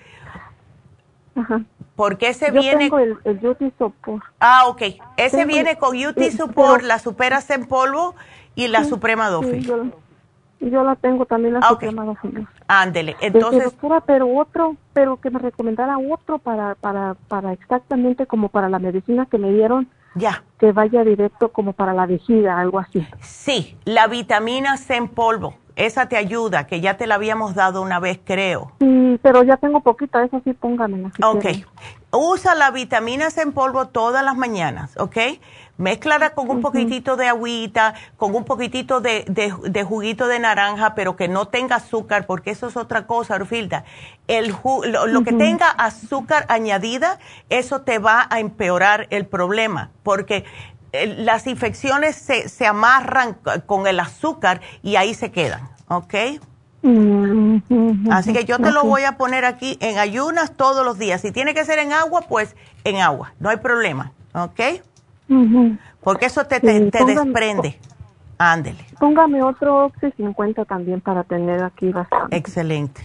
Ajá. Porque ese yo viene... Tengo el, el UT Support. Ah, ok. Ese viene con UT Support, la Superas en polvo y la Suprema Dofi. Y yo la tengo también la ah, suprema Ándele, entonces... doctora, pero otro, pero que me recomendara otro para, para, para exactamente como para la medicina que me dieron. Ya. Que vaya directo como para la vejiga, algo así. Sí, la vitamina C en polvo. Esa te ayuda, que ya te la habíamos dado una vez, creo. Sí, pero ya tengo poquita, eso sí póngamela. ok. Usa la vitamina C en polvo todas las mañanas, ¿ok? Mézclala con un poquitito de agüita, con un poquitito de, de, juguito de naranja, pero que no tenga azúcar, porque eso es otra cosa, Orfilda. El lo, que tenga azúcar añadida, eso te va a empeorar el problema, porque las infecciones se, se amarran con el azúcar y ahí se quedan, ¿ok? Así que yo te lo voy a poner aquí en ayunas todos los días. Si tiene que ser en agua, pues en agua, no hay problema, ¿ok? Porque eso te, te, desprende. Ándele. Póngame otro Oxy 50 también para tener aquí bastante. Excelente.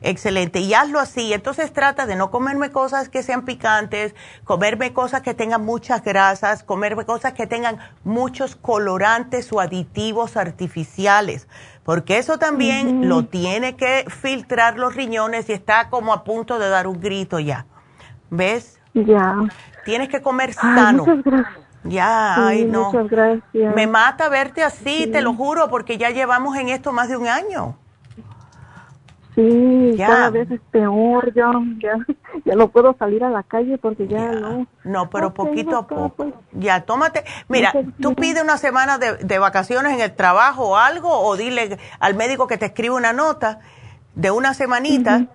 Excelente. Y hazlo así. Entonces trata de no comerme cosas que sean picantes, comerme cosas que tengan muchas grasas, comerme cosas que tengan muchos colorantes o aditivos artificiales. Porque eso también lo tiene que filtrar los riñones y está como a punto de dar un grito ya. ¿Ves? Ya. Tienes que comer sano. muchas gracias. Ya, ay no. Muchas gracias. Me mata verte así, te lo juro, porque ya llevamos en esto más de un año. Sí, cada vez es peor, ya, ya, no puedo salir a la calle porque ya, no. No, pero poquito a poco. Pues. Ya, tómate. Mira, tú pide una semana de, de, vacaciones en el trabajo o algo, o dile al médico que te escriba una nota de una semanita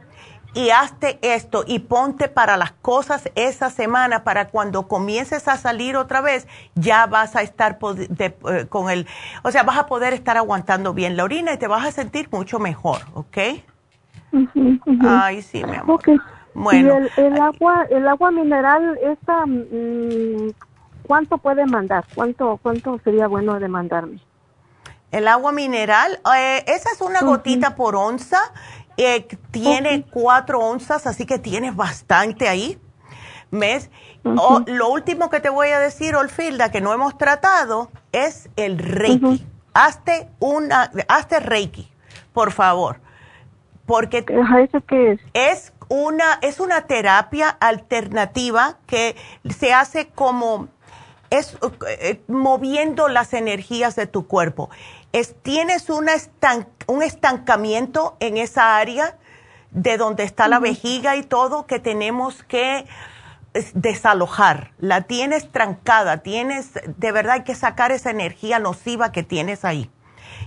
y hazte esto y ponte para las cosas esa semana para cuando comiences a salir otra vez, ya vas a estar eh, con el, o sea, vas a poder estar aguantando bien la orina y te vas a sentir mucho mejor, ¿ok? Ay, sí, mi amor. Bueno. ¿Y el, agua, el agua mineral, esta, mm, ¿cuánto puede mandar? ¿Cuánto, cuánto sería bueno de mandarme? El agua mineral, eh, esa es una gotita por onza eh, tiene cuatro onzas, así que tienes bastante ahí. ¿Ves? lo último que te voy a decir, Olfilda, que no hemos tratado, es el Reiki. Hazte una, hazte Reiki, por favor. Porque es? es una, es una terapia alternativa que se hace como es eh, moviendo las energías de tu cuerpo es, tienes un estancamiento en esa área de donde está la vejiga y todo que tenemos que desalojar. La tienes trancada, tienes, de verdad hay que sacar esa energía nociva que tienes ahí.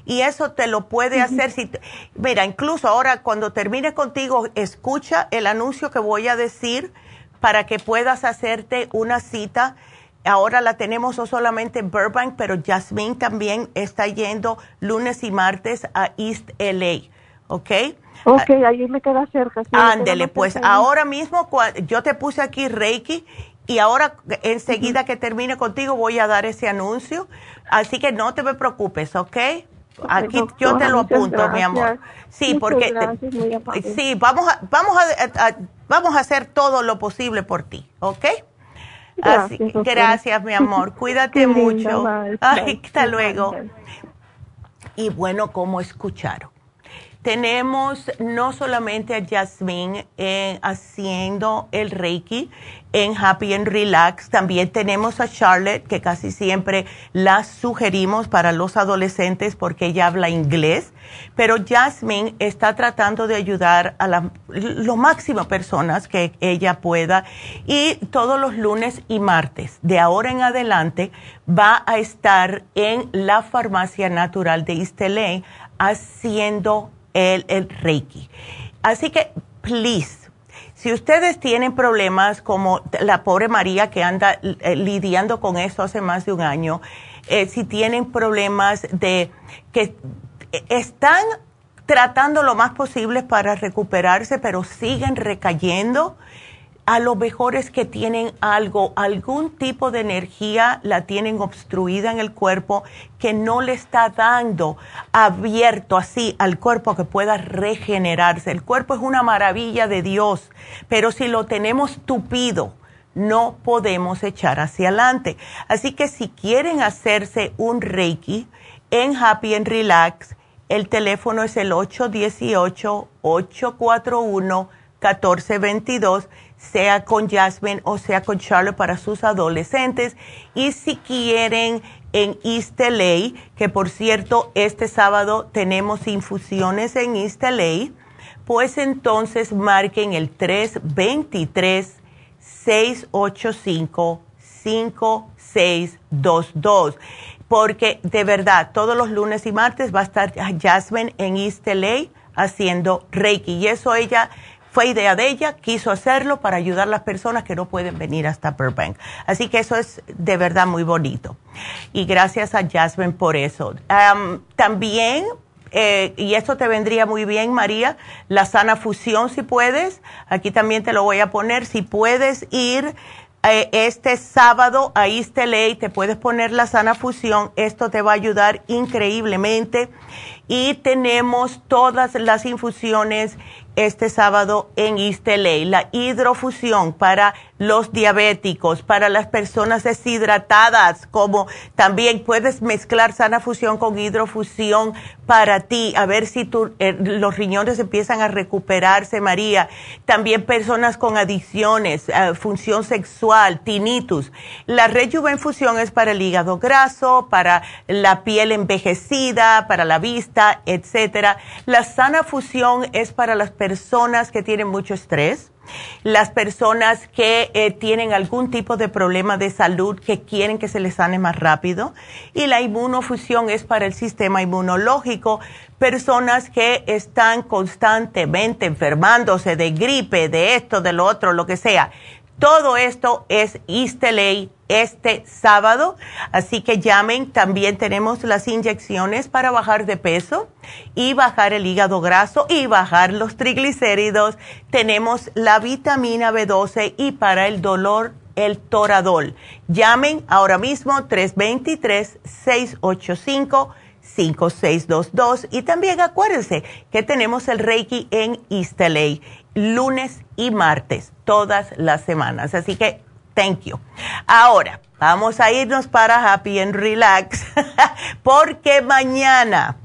Y eso te lo puede hacer si, mira, incluso ahora cuando termine contigo, escucha el anuncio que voy a decir para que puedas hacerte una cita Ahora la tenemos no solamente en Burbank, pero Jasmine también está yendo lunes y martes a East LA. ¿Ok? Ok, ahí me queda cerca. Ándele, pues ahora mismo yo te puse aquí Reiki y ahora enseguida que termine contigo voy a dar ese anuncio. Así que no te me preocupes, ¿ok? Aquí yo te lo apunto, mi amor. Sí, porque sí, vamos a, vamos a, vamos a hacer todo lo posible por ti, ¿ok? Gracias, Así, gracias mi amor. Cuídate [LAUGHS] mucho. hasta luego. Y bueno, como escucharon. Tenemos no solamente a Jasmine eh, haciendo el Reiki en Happy and Relax, también tenemos a Charlotte, que casi siempre la sugerimos para los adolescentes porque ella habla inglés, pero Jasmine está tratando de ayudar a la, lo máximo personas que ella pueda. Y todos los lunes y martes de ahora en adelante va a estar en la farmacia natural de East haciendo el, Reiki. Así que, please, si ustedes tienen problemas como la pobre María que anda eh, lidiando con esto hace más de un año, eh, si tienen problemas de que están tratando lo más posible para recuperarse, pero siguen recayendo, a lo mejor es que tienen algo, algún tipo de energía la tienen obstruida en el cuerpo que no le está dando abierto así al cuerpo que pueda regenerarse. El cuerpo es una maravilla de Dios, pero si lo tenemos tupido, no podemos echar hacia adelante. Así que si quieren hacerse un Reiki en Happy and Relax, el teléfono es el 818-841-1422 sea con Jasmine o sea con Charlotte para sus adolescentes. Y si quieren en East LA, que por cierto, este sábado tenemos infusiones en East LA, pues entonces marquen el 323-685-5622. Porque de verdad, todos los lunes y martes va a estar Jasmine en East LA haciendo Reiki. Y eso ella fue idea de ella, quiso hacerlo para ayudar a las personas que no pueden venir hasta Burbank. Así que eso es de verdad muy bonito. Y gracias a Jasmine por eso. también, eh, y esto te vendría muy bien, María, la sana fusión si puedes. Aquí también te lo voy a poner. Si puedes ir eh, este sábado a East te puedes poner la sana fusión. Esto te va a ayudar increíblemente. Y tenemos todas las infusiones este sábado en East la hidrofusión para los diabéticos, para las personas deshidratadas, como también puedes mezclar sana fusión con hidrofusión para ti, a ver si tu, eh, los riñones empiezan a recuperarse, María. También personas con adicciones, eh, función sexual, tinnitus. La rejuvenfusión es para el hígado graso, para la piel envejecida, para la vista, etcétera. La sana fusión es para las personas que tienen mucho estrés las personas que eh, tienen algún tipo de problema de salud que quieren que se les sane más rápido. Y la inmunofusión es para el sistema inmunológico, personas que están constantemente enfermándose de gripe, de esto, de lo otro, lo que sea. Todo esto es Isteley este sábado, así que llamen. También tenemos las inyecciones para bajar de peso y bajar el hígado graso y bajar los triglicéridos. Tenemos la vitamina B12 y para el dolor el toradol. Llamen ahora mismo 323-685-5622 y también acuérdense que tenemos el Reiki en Isteley lunes y martes, todas las semanas. Así que, thank you. Ahora, vamos a irnos para Happy and Relax, [LAUGHS] porque mañana,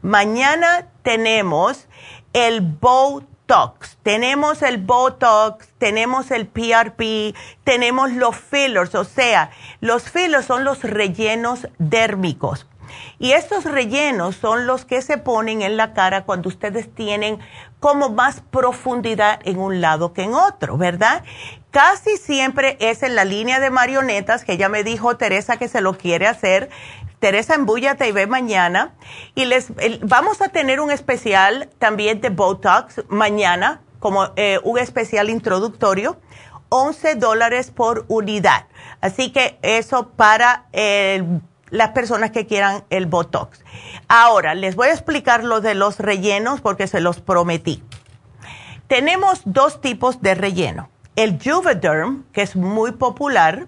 mañana tenemos el Botox, tenemos el Botox, tenemos el PRP, tenemos los fillers, o sea, los fillers son los rellenos dérmicos y estos rellenos son los que se ponen en la cara cuando ustedes tienen como más profundidad en un lado que en otro, ¿verdad? Casi siempre es en la línea de marionetas, que ya me dijo Teresa que se lo quiere hacer. Teresa, embúllate y ve mañana. Y les vamos a tener un especial también de Botox mañana, como eh, un especial introductorio, 11 dólares por unidad. Así que eso para las personas que quieran el Botox. Ahora, les voy a explicar lo de los rellenos porque se los prometí. Tenemos dos tipos de relleno. El Juvederm, que es muy popular,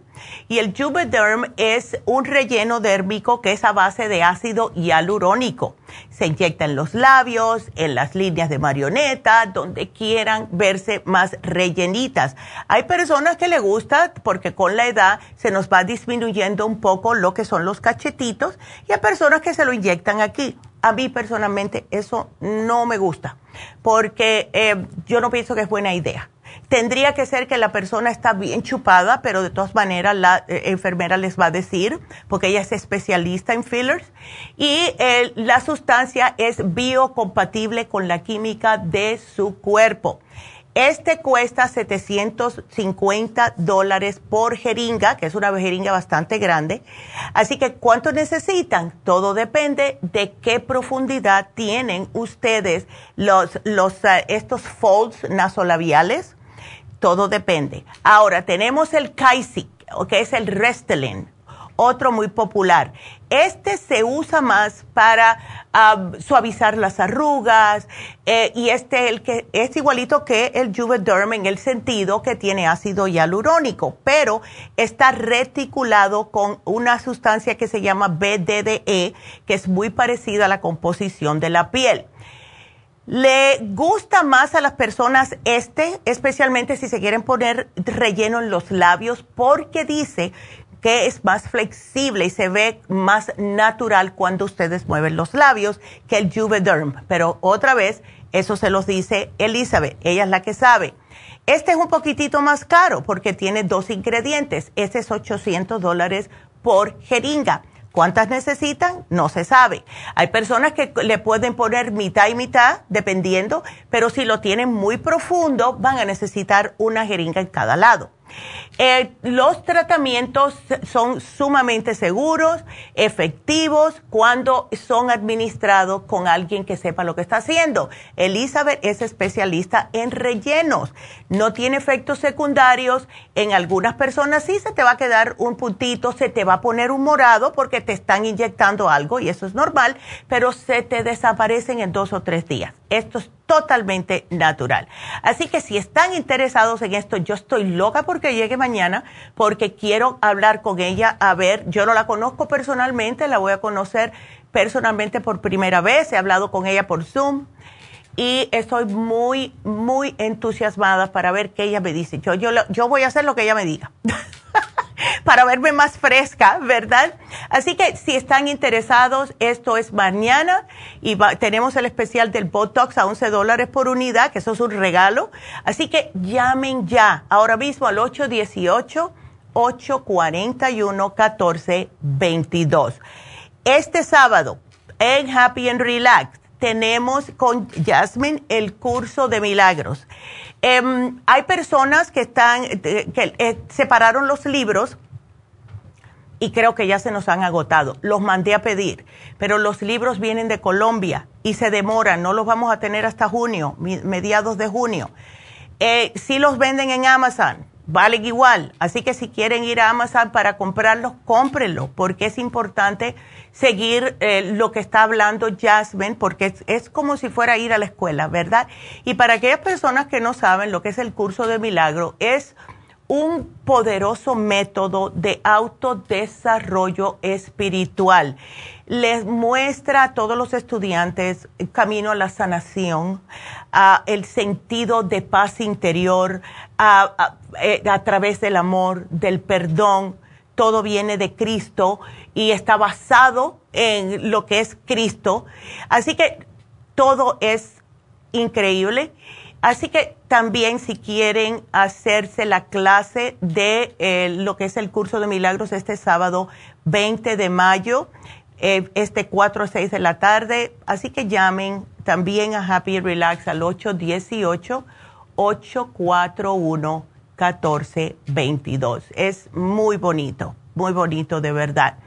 y el Juvederm es un relleno dérmico que es a base de ácido hialurónico. Se inyecta en los labios, en las líneas de marioneta, donde quieran verse más rellenitas. Hay personas que le gusta porque con la edad se nos va disminuyendo un poco lo que son los cachetitos y hay personas que se lo inyectan aquí. A mí personalmente eso no me gusta porque eh, yo no pienso que es buena idea Tendría que ser que la persona está bien chupada, pero de todas maneras la eh, enfermera les va a decir, porque ella es especialista en fillers. Y eh, la sustancia es biocompatible con la química de su cuerpo. Este cuesta 750 dólares por jeringa, que es una jeringa bastante grande. Así que, ¿cuánto necesitan? Todo depende de qué profundidad tienen ustedes los, los, eh, estos folds nasolabiales todo depende. Ahora, tenemos el Kaisik, que es el Restylane, otro muy popular. Este se usa más para suavizar las arrugas eh, y este el que es igualito que el Juvederm en el sentido que tiene ácido hialurónico, pero está reticulado con una sustancia que se llama BDDE, que es muy parecida a la composición de la piel. Le gusta más a las personas este, especialmente si se quieren poner relleno en los labios, porque dice que es más flexible y se ve más natural cuando ustedes mueven los labios que el Juvederm. Pero otra vez, eso se los dice Elizabeth, ella es la que sabe. Este es un poquitito más caro porque tiene dos ingredientes. Este es 800 dólares por jeringa. ¿Cuántas necesitan? No se sabe. Hay personas que le pueden poner mitad y mitad, dependiendo, pero si lo tienen muy profundo, van a necesitar una jeringa en cada lado. Eh, los tratamientos son sumamente seguros, efectivos, cuando son administrados con alguien que sepa lo que está haciendo. Elizabeth es especialista en rellenos. No tiene efectos secundarios. En algunas personas sí se te va a quedar un puntito, se te va a poner un morado porque te están inyectando algo y eso es normal, pero se te desaparecen en dos o tres días. Esto es totalmente natural. Así que si están interesados en esto, yo estoy loca porque llegue mañana, porque quiero hablar con ella, a ver, yo no la conozco personalmente, la voy a conocer personalmente por primera vez, he hablado con ella por Zoom y estoy muy, muy entusiasmada para ver qué ella me dice. Yo, yo, yo voy a hacer lo que ella me diga. [LAUGHS] [LAUGHS] para verme más fresca, ¿verdad? Así que si están interesados, esto es mañana y tenemos el especial del Botox a 11 dólares por unidad, que eso es un regalo. Así que llamen ya, ahora mismo al 818-841-1422. Este sábado, en Happy and Relax, tenemos con Jasmine el curso de milagros. Em, hay personas que están, que eh, separaron los libros y creo que ya se nos han agotado. Los mandé a pedir, pero los libros vienen de Colombia y se demoran, no los vamos a tener hasta junio, mediados de junio. Eh, si los venden en Amazon, valen igual. Así que si quieren ir a Amazon para comprarlos, cómprenlo, porque es importante seguir eh, lo que está hablando Jasmine, porque es, como si fuera ir a la escuela, ¿verdad? Y para aquellas personas que no saben lo que es el curso de milagro, es un poderoso método de autodesarrollo espiritual. Les muestra a todos los estudiantes el camino a la sanación, a el sentido de paz interior, a, eh, a través del amor, del perdón. Todo viene de Cristo y está basado en lo que es Cristo. Así que todo es increíble. Así que también si quieren hacerse la clase de eh, lo que es el curso de milagros este sábado 20 de mayo, eh, este 4 a 6 de la tarde, así que llamen también a Happy Relax al 818-841-1422. Es muy bonito muy bonito, de verdad.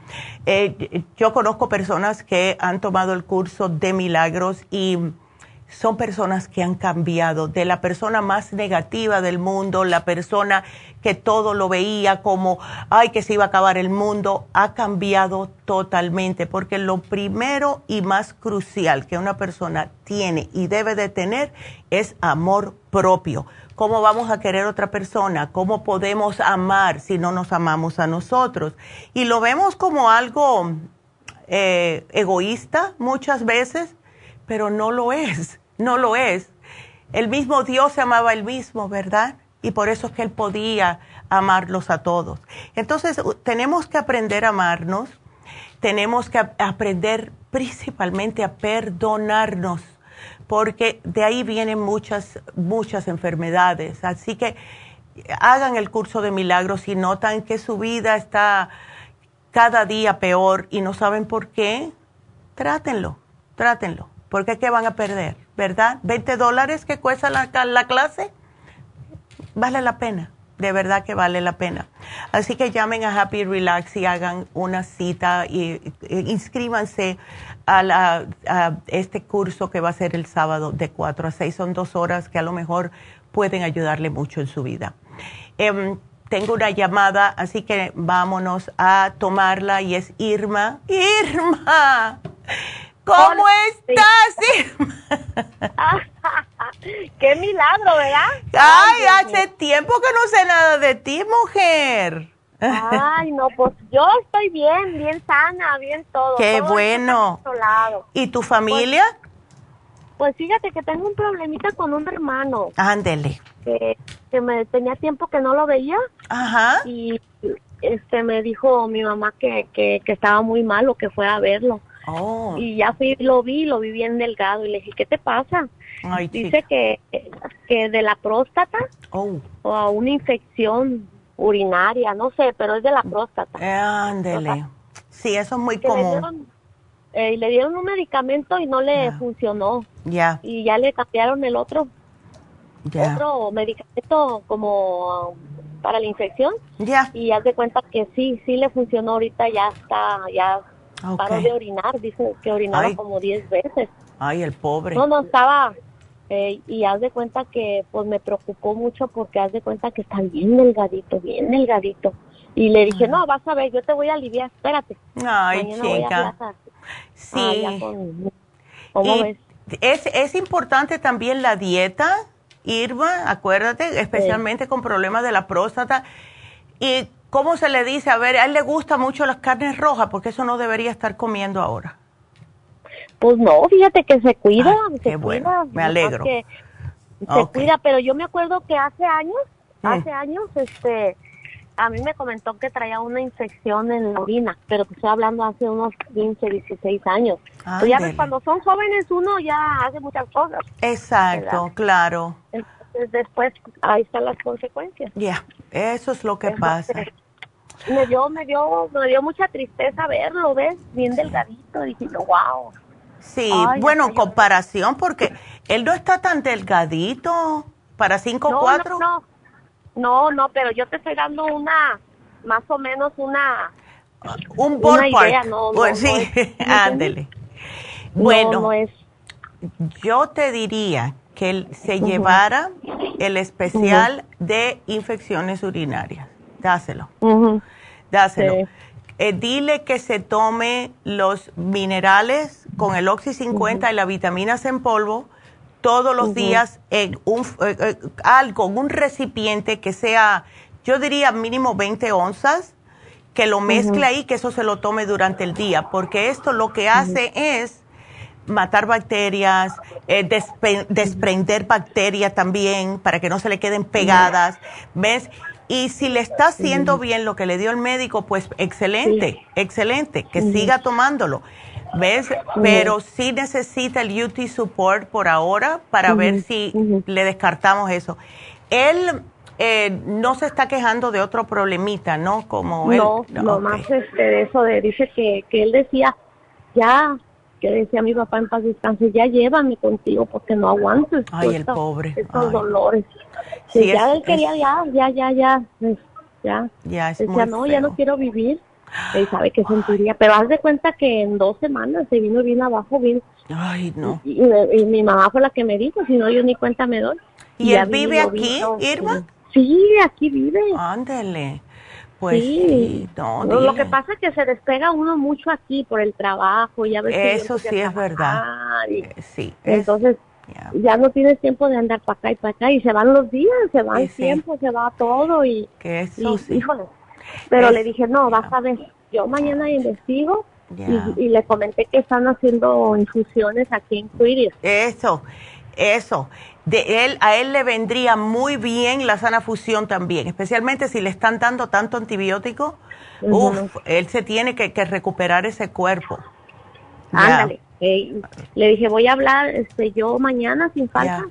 Eh, yo conozco personas que han tomado el curso de milagros y son personas que han cambiado, de la persona más negativa del mundo, la persona que todo lo veía como, ay, que se iba a acabar el mundo, ha cambiado totalmente, porque lo primero y más crucial que una persona tiene y debe de tener es amor propio. ¿Cómo vamos a querer otra persona? ¿Cómo podemos amar si no nos amamos a nosotros? Y lo vemos como algo eh, egoísta muchas veces, pero no lo es, no lo es. El mismo Dios se amaba el mismo, ¿verdad? Y por eso es que Él podía amarlos a todos. Entonces, tenemos que aprender a amarnos, tenemos que aprender principalmente a perdonarnos, porque de ahí vienen muchas, muchas enfermedades. Así que hagan el curso de milagros y notan que su vida está cada día peor y no saben por qué, trátenlo, trátenlo, porque ¿qué van a perder? ¿Verdad? 20 dólares que cuesta la, la clase, vale la pena, de verdad que vale la pena. Así que llamen a Happy Relax y hagan una cita y, inscríbanse a, este curso que va a ser el sábado de 4 a 6. Son dos horas que a lo mejor pueden ayudarle mucho en su vida. Em, tengo una llamada, así que vámonos a tomarla y es Irma. Irma, ¿cómo estás? [LAUGHS] Qué milagro, ¿verdad? Ay, hace tiempo que no sé nada de ti, mujer. Ay, no, pues [LAUGHS] yo estoy bien, bien sana, bien todo. Qué bueno. ¿Y tu familia? Pues, pues, fíjate que tengo un problemita con un hermano. Ándele que, me tenía tiempo que no lo veía. Ajá. Y este me dijo mi mamá que, que, estaba muy malo, que fue a verlo. Oh. Y ya fui, lo vi, lo vi bien delgado y le dije, ¿qué te pasa? Dice que, que de la próstata oh. o a una infección urinaria, no sé, pero es de la próstata. ándele. Sí, eso es muy común. Eh, le dieron un medicamento y no le funcionó. Ya. Y ya le cambiaron el otro otro medicamento como para la infección. Ya. Y haz de cuenta que sí, sí le funcionó ahorita, ya está, ya paró de orinar, dice que orinaba como 10 veces. Ay, el pobre. No, no, estaba, eh, y haz de cuenta que pues me preocupó mucho porque haz de cuenta que está bien delgadito, bien delgadito. Y le dije, no, vas a ver, yo te voy a aliviar, espérate. Ay, chica. sí. Es, es importante también la dieta Irma, acuérdate, especialmente con problemas de la próstata. ¿Y cómo se le dice? A ver, a él le gusta mucho las carnes rojas, porque eso no debería estar comiendo ahora. Pues no, fíjate que se cuida. qué bueno, me alegro. se cuida, pero yo me acuerdo que hace años, mm. hace años, este, a mí me comentó que traía una infección en la orina, pero que estoy hablando hace unos 15, 16 años. Pues ya ves, cuando son jóvenes uno ya hace muchas cosas. Exacto, claro. Entonces después ahí están las consecuencias. Ya, eso es lo que pasa. Me dio, me dio, me dio mucha tristeza verlo, ¿ves? Bien delgadito, dije, wow. Sí, bueno, comparación, porque él no está tan delgadito para 5'4". cuatro. no, no. No, no, pero yo te estoy dando una, más o menos una... Un ballpark. No, pues sí, [LAUGHS] ándele. Bueno, es... yo te diría que él se llevara el especial de infecciones urinarias. Dáselo. Dáselo. Eh, dile que se tome los minerales con el Oxy 50 y la vitaminas en polvo todos los días en un, eh, eh, algo, un recipiente que sea, yo diría mínimo 20 onzas, que lo mezcle ahí, que eso se lo tome durante el día, porque esto lo que hace es matar bacterias, eh, desprender bacterias también para que no se le queden pegadas, ¿ves? Y si le está haciendo bien lo que le dio el médico, pues excelente, excelente, que siga tomándolo. ¿Ves? Pero sí necesita el UT Support por ahora para ver si le descartamos eso. Él eh, no se está quejando de otro problemita, ¿no? Como no, él. No, más este, de eso, de, dice que, que él decía, ya, que decía mi papá en paz descanse, ya llévame contigo porque no aguanto. Ay, el pobre. Estos dolores. Sí, ya él quería, ya, ya, ya, ya, ya. Ya, es decía, no, ya no quiero vivir. él sabe que sentiría, pero haz de cuenta que en dos semanas se vino bien abajo, bien. Ay, no. Y, mi mamá fue la que me dijo, si no, yo ni cuenta me doy. ¿Y, él vive aquí, Irma? Sí, aquí vive. Ándele. Pues sí, no, lo que pasa es que se despega uno mucho aquí por el trabajo, ya ves Eso sí es verdad. Eh, sí. Entonces, ya no tienes tiempo de andar para acá y para acá y se van los días, se va el tiempo, se va todo y, que eso sí. híjole. Pero le dije, no, vas a ver, yo mañana investigo y, le comenté que están haciendo infusiones aquí en Quiris. Eso, eso. De él, a él le vendría muy bien la sana fusión también, especialmente si le están dando tanto antibiótico. Uf, él se tiene que, recuperar ese cuerpo. Ándale. le dije, voy a hablar este, yo mañana sin falta.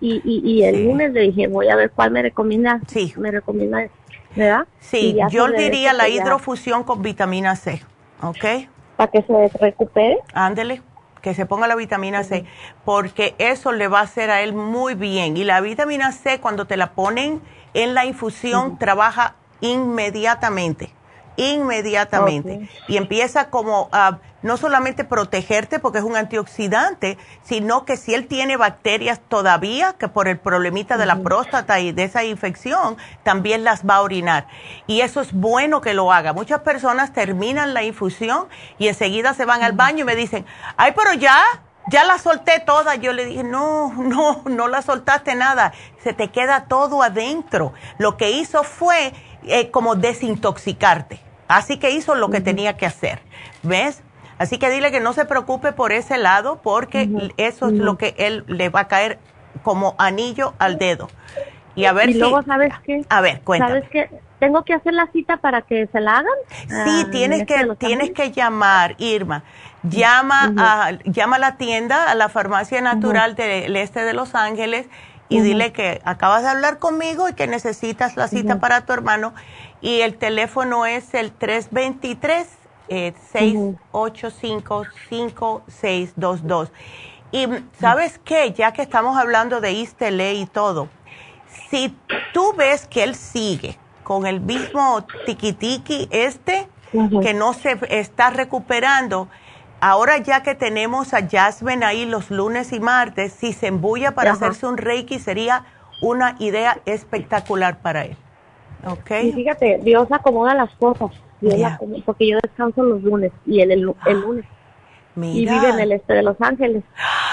Y, y, el lunes le dije, voy a ver cuál me recomienda. Sí. Me recomienda, ¿verdad? Sí, yo diría la hidrofusión con vitamina C, ¿ok? Para que se recupere. Ándele, que se ponga la vitamina C, porque eso le va a hacer a él muy bien. Y la vitamina C, cuando te la ponen en la infusión, trabaja inmediatamente inmediatamente y empieza como a no solamente protegerte porque es un antioxidante, sino que si él tiene bacterias todavía, que por el problemita de la próstata y de esa infección, también las va a orinar. Y eso es bueno que lo haga. Muchas personas terminan la infusión y enseguida se van al baño y me dicen, ay, pero ya, ya la solté toda. Yo le dije, no, no, no la soltaste nada. Se te queda todo adentro. Lo que hizo fue eh, como desintoxicarte. Así que hizo lo que tenía que hacer. ¿Ves? Así que dile que no se preocupe por ese lado porque eso es lo que él le va a caer como anillo al dedo. Y a ver y luego, ¿sabes qué? A ver, cuéntame. ¿Sabes qué? ¿Tengo que hacer la cita para que se la hagan? Sí, ah, tienes que tienes que llamar, Irma. Llama a llama a la tienda, a la Farmacia Natural del Este de Los Ángeles y dile que acabas de hablar conmigo y que necesitas la cita para tu hermano y el teléfono es el 323-685-5622. Eh, y sabes qué, ya que estamos hablando de Istele y todo, si tú ves que él sigue con el mismo tiquitiqui este, que no se está recuperando, ahora ya que tenemos a Jasmine ahí los lunes y martes, si se embulla para hacerse un reiki sería una idea espectacular para él. Okay. Y fíjate, Dios acomoda las cosas, porque yo descanso los lunes y él el, lunes. Y vive en el este de Los Ángeles.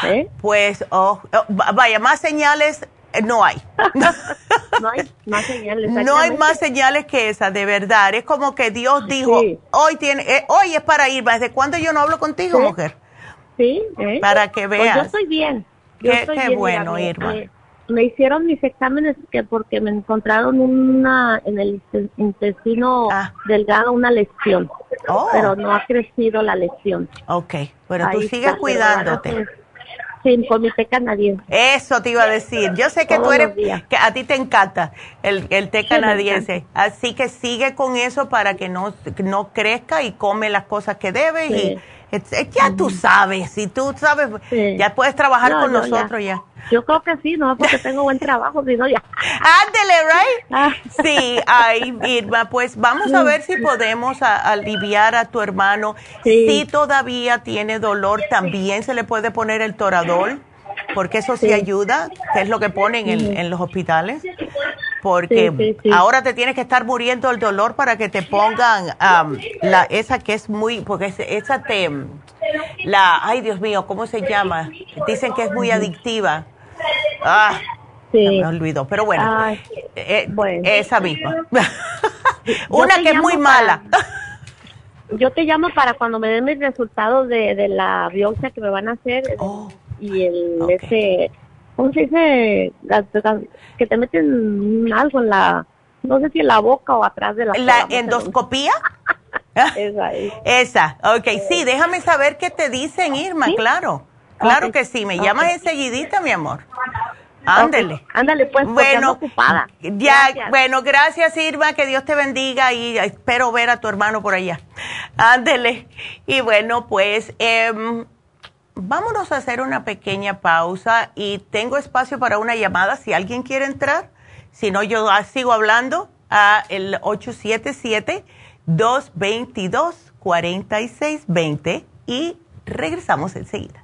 ¿eh? [GASPS] Pues, oh, oh, vaya, más señales eh, no hay. [LAUGHS] no hay más señales. No hay más señales que esa, de verdad. Es como que Dios dijo, hoy tiene, eh, hoy es para ir. ¿Desde cuándo yo no hablo contigo, mujer? Sí. Para que veas. Pues yo estoy bien. qué, bueno, Irma me hicieron mis exámenes que porque me encontraron una en el intestino ah. delgado una lesión, oh. pero no ha crecido la lesión. Ok, pero tú sigues cuidándote. Sí, con mi té canadiense. Eso te iba a decir. Yo sé que tú eres, que a ti te encanta el, el té canadiense. Así que sigue con eso para que no, no crezca y come las cosas que debes. Y ya tú sabes, si tú sabes, ya puedes trabajar con nosotros ya. Yo creo que sí, no porque tengo buen [LAUGHS] trabajo, sino ya. Ándele, right? Ah. Sí, ay, Irma, pues vamos a ver si podemos aliviar a tu hermano. Si todavía tiene dolor, también se le puede poner el toradol, porque eso sí, ayuda, que es lo que ponen en, los hospitales. Porque ahora te tienes que estar muriendo el dolor para que te pongan la esa que es muy, porque esa te, la, ay Dios mío, ¿cómo se llama? Dicen que es muy adictiva Ah, me olvidó, pero bueno, eh, eh, esa misma. [LAUGHS] Una que es muy mala. yo te llamo para cuando me den mis resultados de, la biopsia que me van a hacer oh, y el ese, ¿cómo se dice? que te meten algo en la, no sé si en la boca o atrás de la. ¿La endoscopía? [LAUGHS] esa es. Esa, ok, sí, déjame saber qué te dicen, Irma, claro. Claro que sí, me llamas enseguidita, mi amor. Ándele. Ándale, pues, bueno, ocupada. Ya, bueno, gracias Irma, que Dios te bendiga y espero ver a tu hermano por allá. Ándele. Y bueno, pues em, vámonos a hacer una pequeña pausa y tengo espacio para una llamada si alguien quiere entrar. Si no, yo sigo hablando a el 877 222-4620 y regresamos enseguida.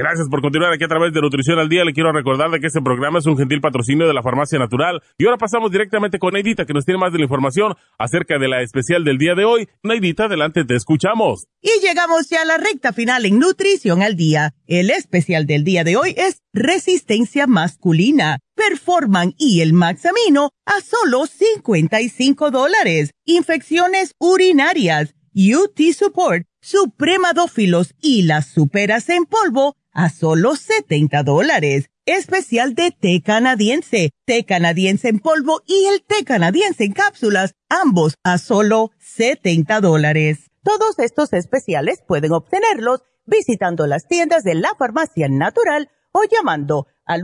Gracias por continuar aquí a través de Nutrición al Día. Le quiero recordar de que este programa es un gentil patrocinio de la Farmacia Natural. Y ahora pasamos directamente con Neidita, que nos tiene más de la información acerca de la especial del día de hoy. Neidita, adelante, te escuchamos. Y llegamos ya a la recta final en Nutrición al Día. El especial del día de hoy es Resistencia Masculina, Performan y el Maxamino a solo 55 dólares. Infecciones urinarias, UT Support, Supremadófilos y las superas en polvo a solo 70 dólares. Especial de té canadiense, té canadiense en polvo y el té canadiense en cápsulas, ambos a solo 70 dólares. Todos estos especiales pueden obtenerlos visitando las tiendas de la farmacia natural o llamando al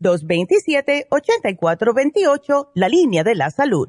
1-800-227-8428, la línea de la salud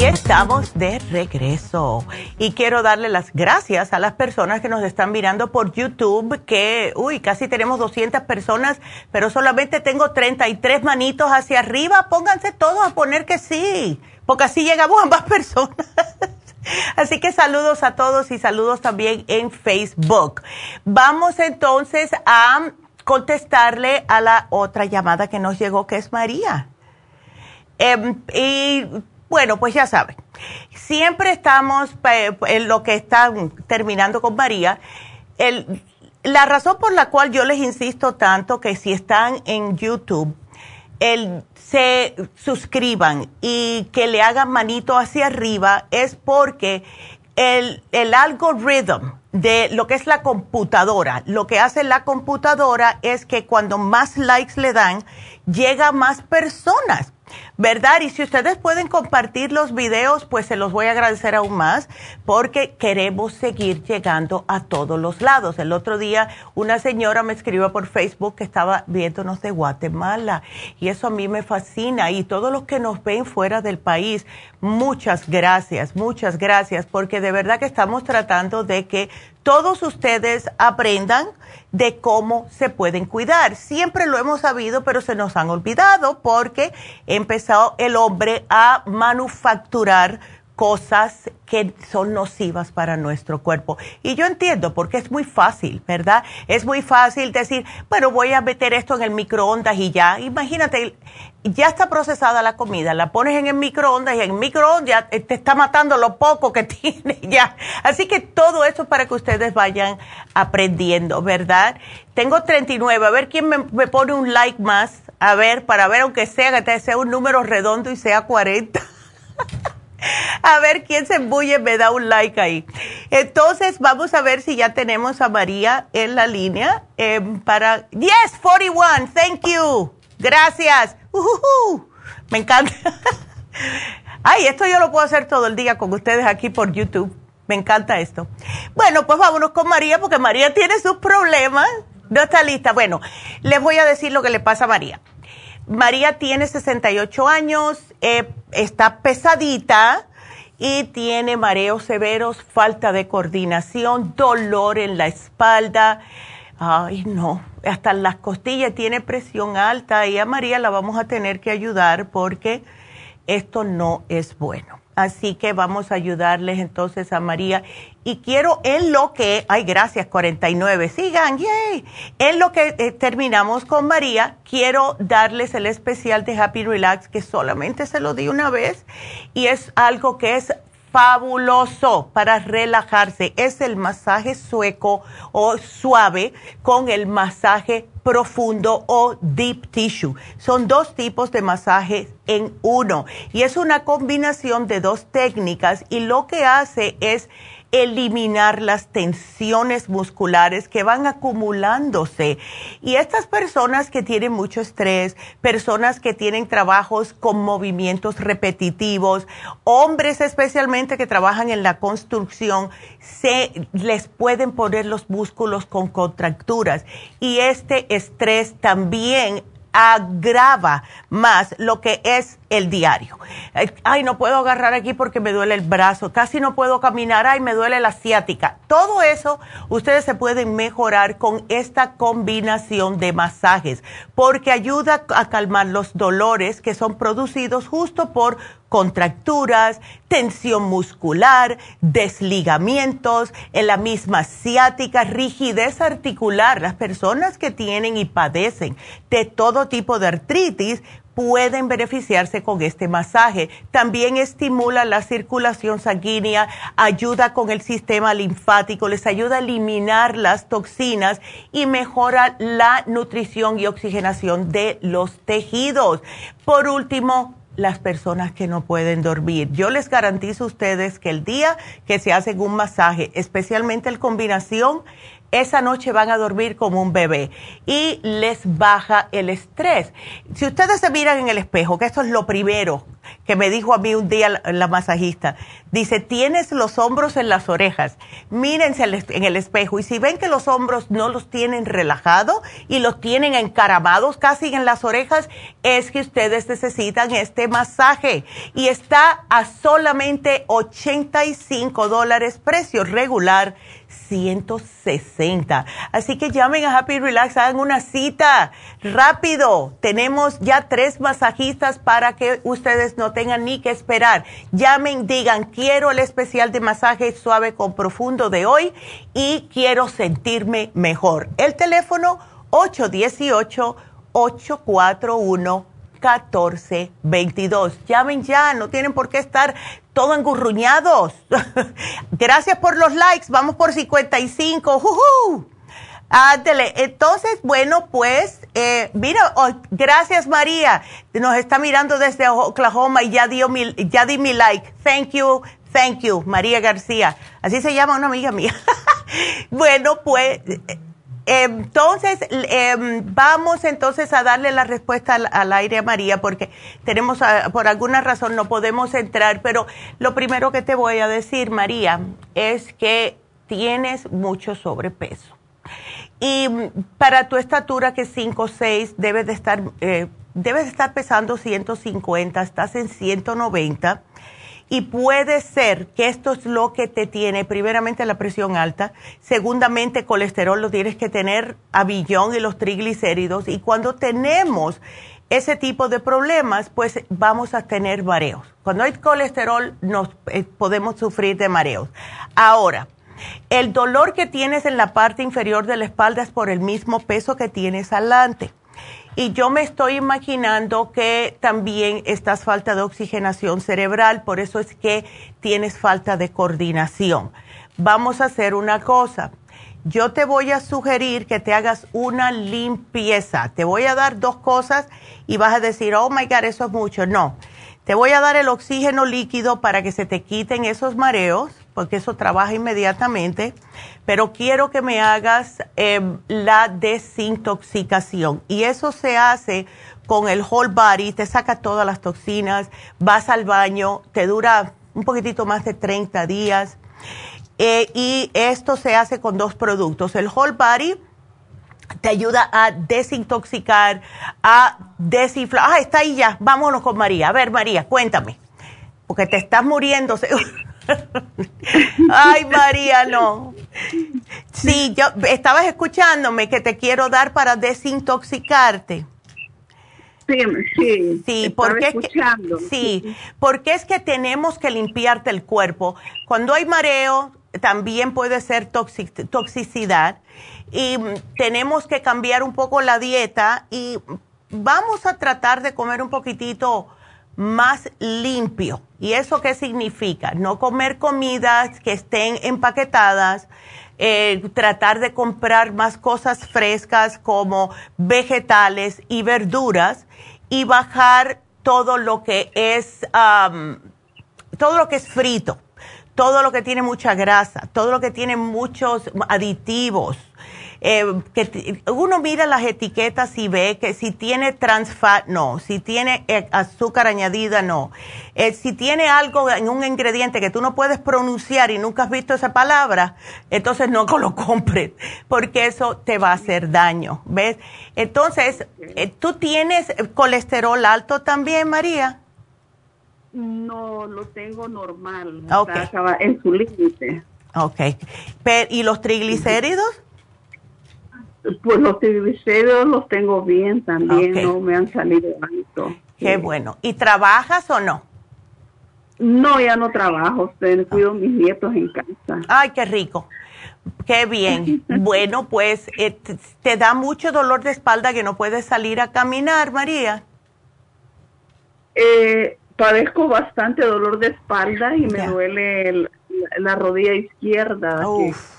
Y estamos de regreso. Y quiero darle las gracias a las personas que nos están mirando por YouTube, que, uy, casi tenemos 200 personas, pero solamente tengo 33 manitos hacia arriba. Pónganse todos a poner que sí, porque así llegamos a más personas. [LAUGHS] Así que saludos a todos y saludos también en Facebook. Vamos entonces a contestarle a la otra llamada que nos llegó, que es María. Em, y bueno, pues ya saben, siempre estamos en lo que está terminando con María. la razón por la cual yo les insisto tanto que si están en YouTube, el, se suscriban y que le hagan manito hacia arriba es porque el, el algoritmo de lo que es la computadora, lo que hace la computadora es que cuando más likes le dan, llega más personas. ¿Verdad? Y si ustedes pueden compartir los videos, pues se los voy a agradecer aún más porque queremos seguir llegando a todos los lados. El otro día una señora me escribió por Facebook que estaba viéndonos de Guatemala y eso a mí me fascina y todos los que nos ven fuera del país, muchas gracias, muchas gracias porque de verdad que estamos tratando de que todos ustedes aprendan de cómo se pueden cuidar. Siempre lo hemos sabido, pero se nos han olvidado porque empezó el hombre a manufacturar cosas que son nocivas para nuestro cuerpo. Y yo entiendo, porque es muy fácil, ¿verdad? Es muy fácil decir, bueno, voy a meter esto en el microondas y ya. Imagínate, ya está procesada la comida, la pones en el microondas y en el microondas te está matando lo poco que [LAUGHS] tiene ya. Así que todo eso para que ustedes vayan aprendiendo, ¿verdad? Tengo 39, a ver quién me, me pone un like más, a ver, para ver aunque sea, que sea un número redondo y sea 40. [LAUGHS] A ver quién se embulle, me da un like ahí. Entonces, vamos a ver si ya tenemos a María en la línea em, para. Yes, 41, thank you. Gracias. Me encanta. [LAUGHS] Ay, esto yo lo puedo hacer todo el día con ustedes aquí por YouTube. Me encanta esto. Bueno, pues vámonos con María porque María tiene sus problemas. No está lista. Bueno, les voy a decir lo que le pasa a María. María tiene 68 años, eh, está pesadita y tiene mareos severos, falta de coordinación, dolor en la espalda. Ay, no, hasta las costillas tiene presión alta y a María la vamos a tener que ayudar porque esto no es bueno. Así que vamos a ayudarles entonces a María. Y quiero en lo que, ay, gracias, 49, sigan, yay. En lo que eh, terminamos con María, quiero darles el especial de Happy Relax, que solamente se lo di una vez, y es algo que es fabuloso para relajarse. Es el masaje sueco o suave con el masaje profundo o deep tissue. Son dos tipos de masaje en uno y es una combinación de dos técnicas y lo que hace es eliminar las tensiones musculares que van acumulándose. Y estas personas que tienen mucho estrés, personas que tienen trabajos con movimientos repetitivos, hombres especialmente que trabajan en la construcción, se les pueden poner los músculos con contracturas. Y este estrés también agrava más lo que es el diario. Ay, no puedo agarrar aquí porque me duele el brazo, casi no puedo caminar, ay, me duele la ciática. Todo eso ustedes se pueden mejorar con esta combinación de masajes porque ayuda a calmar los dolores que son producidos justo por contracturas, tensión muscular, desligamientos, en la misma ciática, rigidez articular. Las personas que tienen y padecen de todo tipo de artritis pueden beneficiarse con este masaje. También estimula la circulación sanguínea, ayuda con el sistema linfático, les ayuda a eliminar las toxinas y mejora la nutrición y oxigenación de los tejidos. Por último, las personas que no pueden dormir. Yo les garantizo a ustedes que el día que se hacen un masaje, especialmente el combinación, esa noche van a dormir como un bebé y les baja el estrés. Si ustedes se miran en el espejo, que esto es lo primero que me dijo a mí un día la, masajista, dice, tienes los hombros en las orejas, mírense en el espejo y si ven que los hombros no los tienen relajados y los tienen encaramados casi en las orejas, es que ustedes necesitan este masaje y está a solamente 85 dólares precio regular 160. Así que llamen a Happy Relax, hagan una cita rápido. Tenemos ya tres masajistas para que ustedes no tengan ni que esperar. Llamen, digan, quiero el especial de masaje suave con profundo de hoy y quiero sentirme mejor. El teléfono 818 841 1422. Llamen ya, no tienen por qué estar todo engurruñados. [LAUGHS] Gracias por los likes, vamos por 55. ¡Jujú! Ándele. Entonces, bueno, pues, eh, mira, oh, gracias María. Nos está mirando desde Oklahoma y ya, dio mi, ya di mi like. Thank you, thank you, María García. Así se llama una amiga mía. [LAUGHS] bueno, pues entonces, em, vamos entonces a darle la respuesta al, aire a María porque tenemos, ah, por alguna razón no podemos entrar, pero lo primero que te voy a decir, María, es que tienes mucho sobrepeso. Y para tu estatura, que es 5 o 6, debes de estar, eh, debes de estar pesando 150, estás en 190 y puede ser que esto es lo que te tiene, primeramente la presión alta, segundamente colesterol lo tienes que tener a billón y los triglicéridos. Y cuando tenemos ese tipo de problemas, pues vamos a tener mareos. Cuando hay colesterol, nos eh, podemos sufrir de mareos. Ahora, el dolor que tienes en la parte inferior de la espalda es por el mismo peso que tienes adelante. Y yo me estoy imaginando que también estás falta de oxigenación cerebral, por eso es que tienes falta de coordinación. Vamos a hacer una cosa. Yo te voy a sugerir que te hagas una limpieza. Te voy a dar dos cosas y vas a decir, oh my God, eso es mucho. No, te voy a dar el oxígeno líquido para que se te quiten esos mareos porque eso trabaja inmediatamente, pero quiero que me hagas em, la desintoxicación y eso se hace con el whole body, te saca todas las toxinas, vas al baño, te dura un poquitito más de 30 días eh, y esto se hace con dos productos, el whole body te ayuda a desintoxicar, a desinflar. Ah, está ahí ya. Vámonos con María. A ver, María, cuéntame. Porque te estás muriendo. [LAUGHS] [LAUGHS] Ay, María, no. Sí, yo estabas escuchándome que te quiero dar para desintoxicarte. Sí, sí. Sí, porque es que, sí, porque es que tenemos que limpiarte el cuerpo. Cuando hay mareo, también puede ser toxicidad y tenemos que cambiar un poco la dieta y vamos a tratar de comer un poquitito más limpio. ¿Y eso qué significa? No comer comidas que estén empaquetadas, eh, tratar de comprar más cosas frescas como vegetales y verduras y bajar todo lo que es, todo lo que es frito, todo lo que tiene mucha grasa, todo lo que tiene muchos aditivos eh, que uno mira las etiquetas y ve que si tiene trans fat, no, si tiene eh, azúcar añadida, no. Eh, si tiene algo en un ingrediente que tú no puedes pronunciar y nunca has visto esa palabra, entonces no [LAUGHS] lo compres, porque eso te va a hacer daño, ¿ves? Entonces, ¿tú tienes colesterol alto también, María? No, lo tengo normal. Okay. en su límite. Ok. ¿Y los triglicéridos? Pues los triglicéridos los tengo bien también, no me han salido alto. Qué bueno. ¿Y trabajas o no? No, ya no trabajo, cuido a mis nietos en casa. Ay, qué rico. Qué bien. [LAUGHS] bueno, pues eh, te da mucho dolor de espalda que no puedes salir a caminar, María. Eh, padezco bastante dolor de espalda y me duele el, la rodilla izquierda,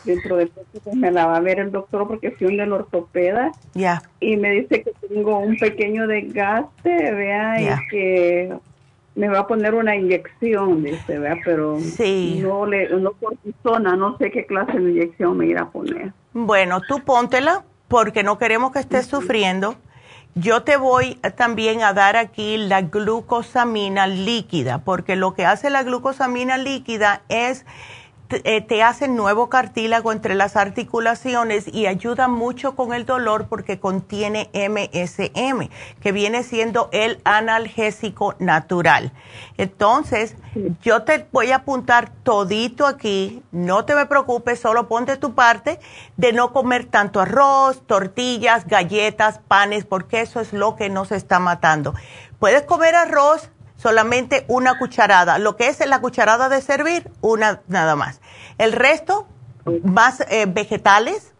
dentro de poco pues, me la va a ver el doctor porque fui un del ortopeda y me dice que tengo un pequeño desgaste, vea, y que me va a poner una inyección, dice, vea, pero no le, no cortisona, no sé qué clase de inyección me irá a poner. Bueno, tú póntela porque no queremos que estés sufriendo yo te voy también a dar aquí la glucosamina líquida, porque lo que hace la glucosamina líquida es eh, te hace nuevo cartílago entre las articulaciones y ayuda mucho con el dolor porque contiene MSM, que viene siendo el analgésico natural. Entonces, yo te voy a apuntar todito aquí, no te me preocupes, solo ponte tu parte de no comer tanto arroz, tortillas, galletas, panes, porque eso es lo que nos está matando. Puedes comer arroz, solamente una cucharada. Lo que es la cucharada de servir, una nada más. El resto, más eh, vegetales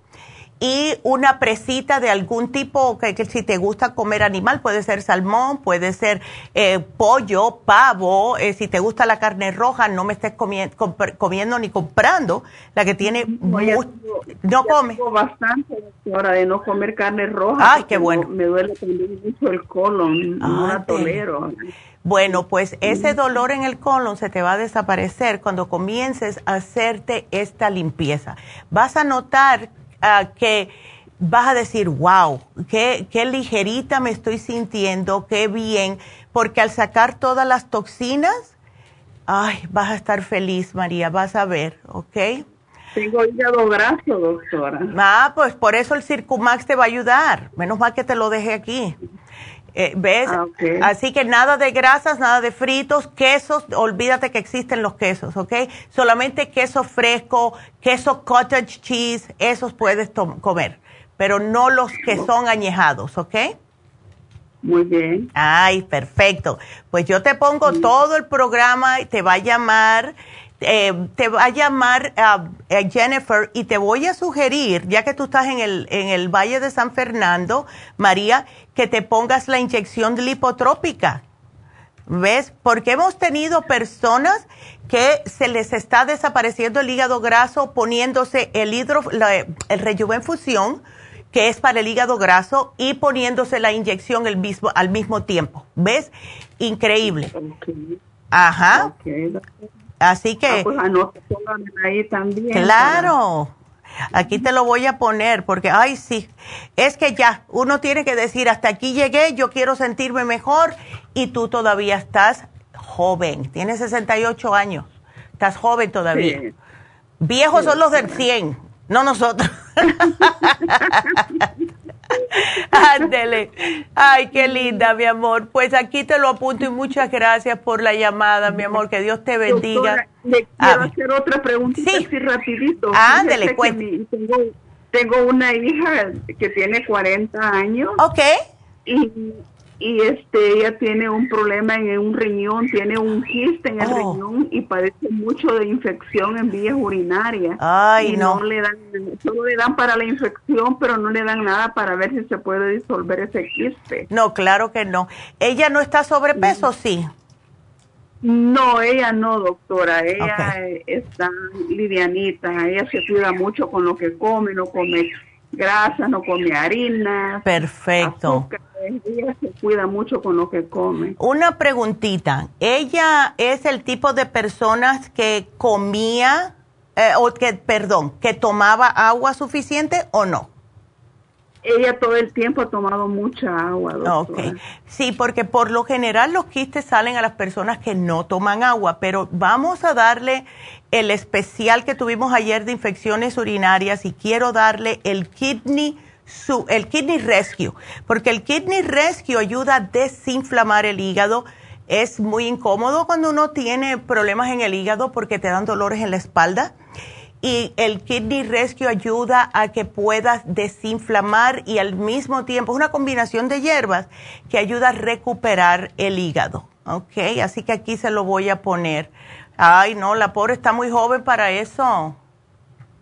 y una presita de algún tipo, que, si te gusta comer animal, puede ser salmón, puede ser eh, pollo, pavo, eh, si te gusta la carne roja, no me estés comiendo ni comprando la que tiene... no come. bastante, hora de no comer carne roja. Ay, qué bueno. Me duele también mucho el colon, no la tolero. Bueno, pues ese dolor en el colon se te va a desaparecer cuando comiences a hacerte esta limpieza. Vas a notar ah, que vas a decir, wow, qué, qué ligerita me estoy sintiendo, qué bien, porque al sacar todas las toxinas, ay, vas a estar feliz, María, vas a ver, ¿ok? Tengo hígado graso, doctora. Ah, pues por eso el Circumax te va a ayudar. Menos mal que te lo dejé aquí. Eh, ¿Ves? Ah, Así que nada de grasas, nada de fritos, quesos, olvídate que existen los quesos, ¿ok? Solamente queso fresco, queso cottage cheese, esos puedes comer, pero no los que son añejados, ¿ok? Muy bien. Ay, perfecto. Pues yo te pongo todo el programa, te va a llamar, eh, te va a llamar a Jennifer y te voy a sugerir, ya que tú estás en el, en el Valle de San Fernando, María, que te pongas la inyección lipotrópica. ¿Ves? Porque hemos tenido personas que se les está desapareciendo el hígado graso poniéndose el hidro, el rejuvenfusión, que es para el hígado graso, y poniéndose la inyección el mismo, al mismo tiempo. ¿Ves? Increíble. Ajá. Así que... Ah, pues, ahí también. Claro. Aquí te lo voy a poner porque, ay, sí, es que ya, uno tiene que decir, hasta aquí llegué, yo quiero sentirme mejor y tú todavía estás joven, tienes 68 años, estás joven todavía. Viejos son los del 100, no nosotros. [LAUGHS] [LAUGHS] Ándele. Ay, qué linda, mi amor. Pues aquí te lo apunto y muchas gracias por la llamada, mi amor. Que Dios te bendiga. le quiero hacer otra preguntita sí. así rapidito. Ándele, Tengo, tengo una hija que tiene 40 años. Ok. Y y este ella tiene un problema en un riñón, tiene un quiste en el oh. riñón y padece mucho de infección en vías urinarias. Ay, y no. le dan, solo le dan para la infección, pero no le dan nada para ver si se puede disolver ese quiste. No, claro que no. ¿Ella no está sobrepeso, sí? No, ella no, doctora. Ella está livianita. Ella se cuida mucho con lo que come, no come grasa, no come harina. Perfecto. Ella se cuida mucho con lo que come. Una preguntita. ¿Ella es el tipo de personas que comía, eh, o que, perdón, que tomaba agua suficiente o no? Ella todo el tiempo ha tomado mucha agua. Doctora. Sí, porque por lo general los quistes salen a las personas que no toman agua, pero vamos a darle el especial que tuvimos ayer de infecciones urinarias y quiero darle el kidney su, el Kidney Rescue, porque el Kidney Rescue ayuda a desinflamar el hígado. Es muy incómodo cuando uno tiene problemas en el hígado porque te dan dolores en la espalda. Y el Kidney Rescue ayuda a que puedas desinflamar y al mismo tiempo es una combinación de hierbas que ayuda a recuperar el hígado. Ok, así que aquí se lo voy a poner. Ay, no, la pobre está muy joven para eso.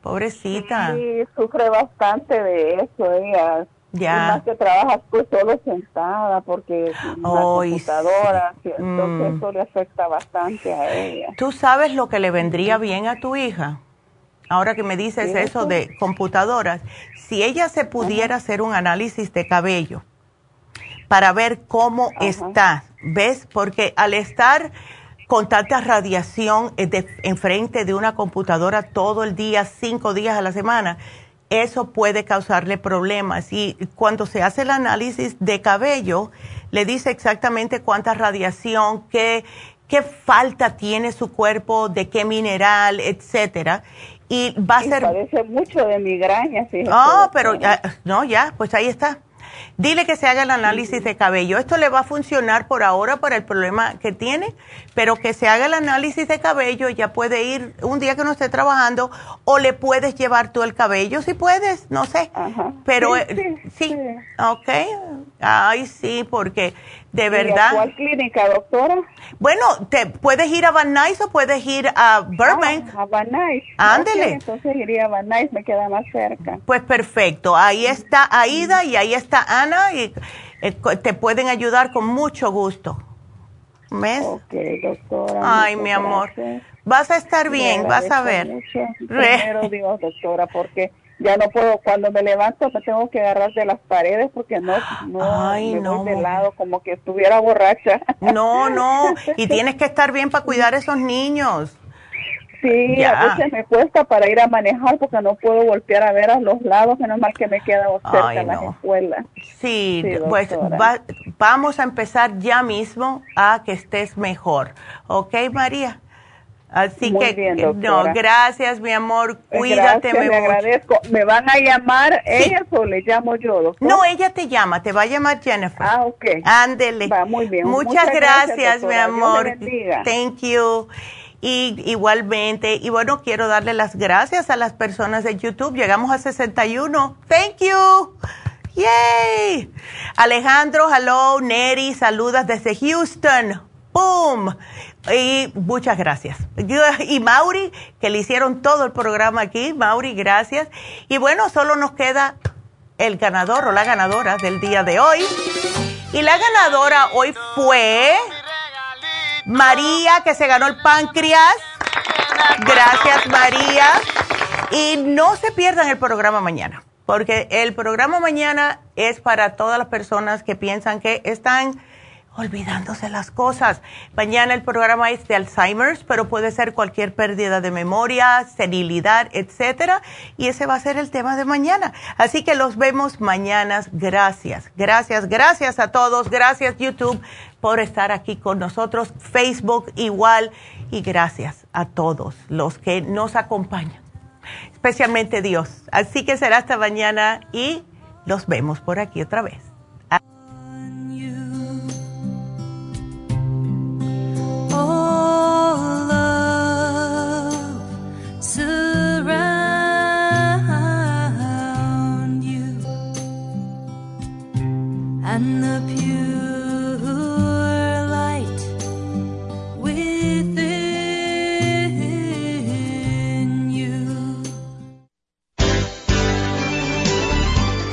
Pobrecita. Sí, sufre bastante de eso, ella. Ya. más que trabaja pues solo sentada porque la computadora, entonces mm. eso le afecta bastante a ella. ¿Tú sabes lo que le vendría bien a tu hija? Ahora que me dices eso de computadoras, si ella se pudiera hacer un análisis de cabello para ver cómo está, ¿ves? Porque al estar con tanta radiación enfrente de una computadora todo el día, cinco días a la semana, eso puede causarle problemas. Y cuando se hace el análisis de cabello, le dice exactamente cuánta radiación, qué, qué falta tiene su cuerpo, de qué mineral, etcétera. Y va a ser. Parece mucho de migraña, sí. Oh, pero ya, no, ya, pues ahí está. Dile que se haga el análisis de cabello. Esto le va a funcionar por ahora para el problema que tiene, pero que se haga el análisis de cabello, ya puede ir un día que no esté trabajando o le puedes llevar tú el cabello si puedes, no sé. Pero sí, eh, sí, ok. Ay, sí, porque de verdad. ¿Y ¿Cuál clínica, doctora? Bueno, te puedes ir a Van Nuys o puedes ir a Burbank. Ah, a Van Nuys. Ándele. entonces iría a Van Nuys, me queda más cerca. Pues perfecto. Ahí está Aida y ahí está Ana y eh, te pueden ayudar con mucho gusto. ¿Ves? Ok, doctora. Ay, mi amor. Vas a estar bien, vas a ver. Mucho. Primero Dios, doctora, porque ya no puedo, cuando me levanto me tengo que agarrar de las paredes porque no, no me no. de lado como que estuviera borracha. No, no, [LAUGHS] y tienes que estar bien para cuidar a esos niños. Sí, a veces me cuesta para ir a manejar porque no puedo voltear a ver a los lados, menos mal que me queda cerca las escuelas. Sí, pues vamos a empezar ya mismo a que estés mejor. ¿Ok, María? Así que, no, gracias, mi amor. Cuídate. me agradezco. ¿Me van a llamar ellas o le llamo yo, doctor? No, ella te llama, te va a llamar Jennifer. Ah, ok. Ándele. Va, muy bien. Muchas, gracias, mi amor. Thank you. Y igualmente, y bueno, quiero darle las gracias a las personas de YouTube. Llegamos a 61. Thank you. ¡Yay! Alejandro, hello. Neri, saludas desde Houston. ¡Boom! Y muchas gracias. [LAUGHS] Y Mauri, que le hicieron todo el programa aquí. Mauri, gracias. Y bueno, solo nos queda el ganador o la ganadora del día de hoy. Y la ganadora hoy fue María, que se ganó el páncreas. Gracias, María. Y no se pierdan el programa mañana, porque el programa mañana es para todas las personas que piensan que están olvidándose las cosas. Mañana el programa es de Alzheimer's, pero puede ser cualquier pérdida de memoria, senilidad, etcétera, y ese va a ser el tema de mañana. Así que los vemos mañana. Gracias, gracias, gracias a todos. Gracias YouTube por estar aquí con nosotros. Facebook igual. Y gracias a todos los que nos acompañan, especialmente Dios. Así que será hasta mañana y los vemos por aquí otra vez.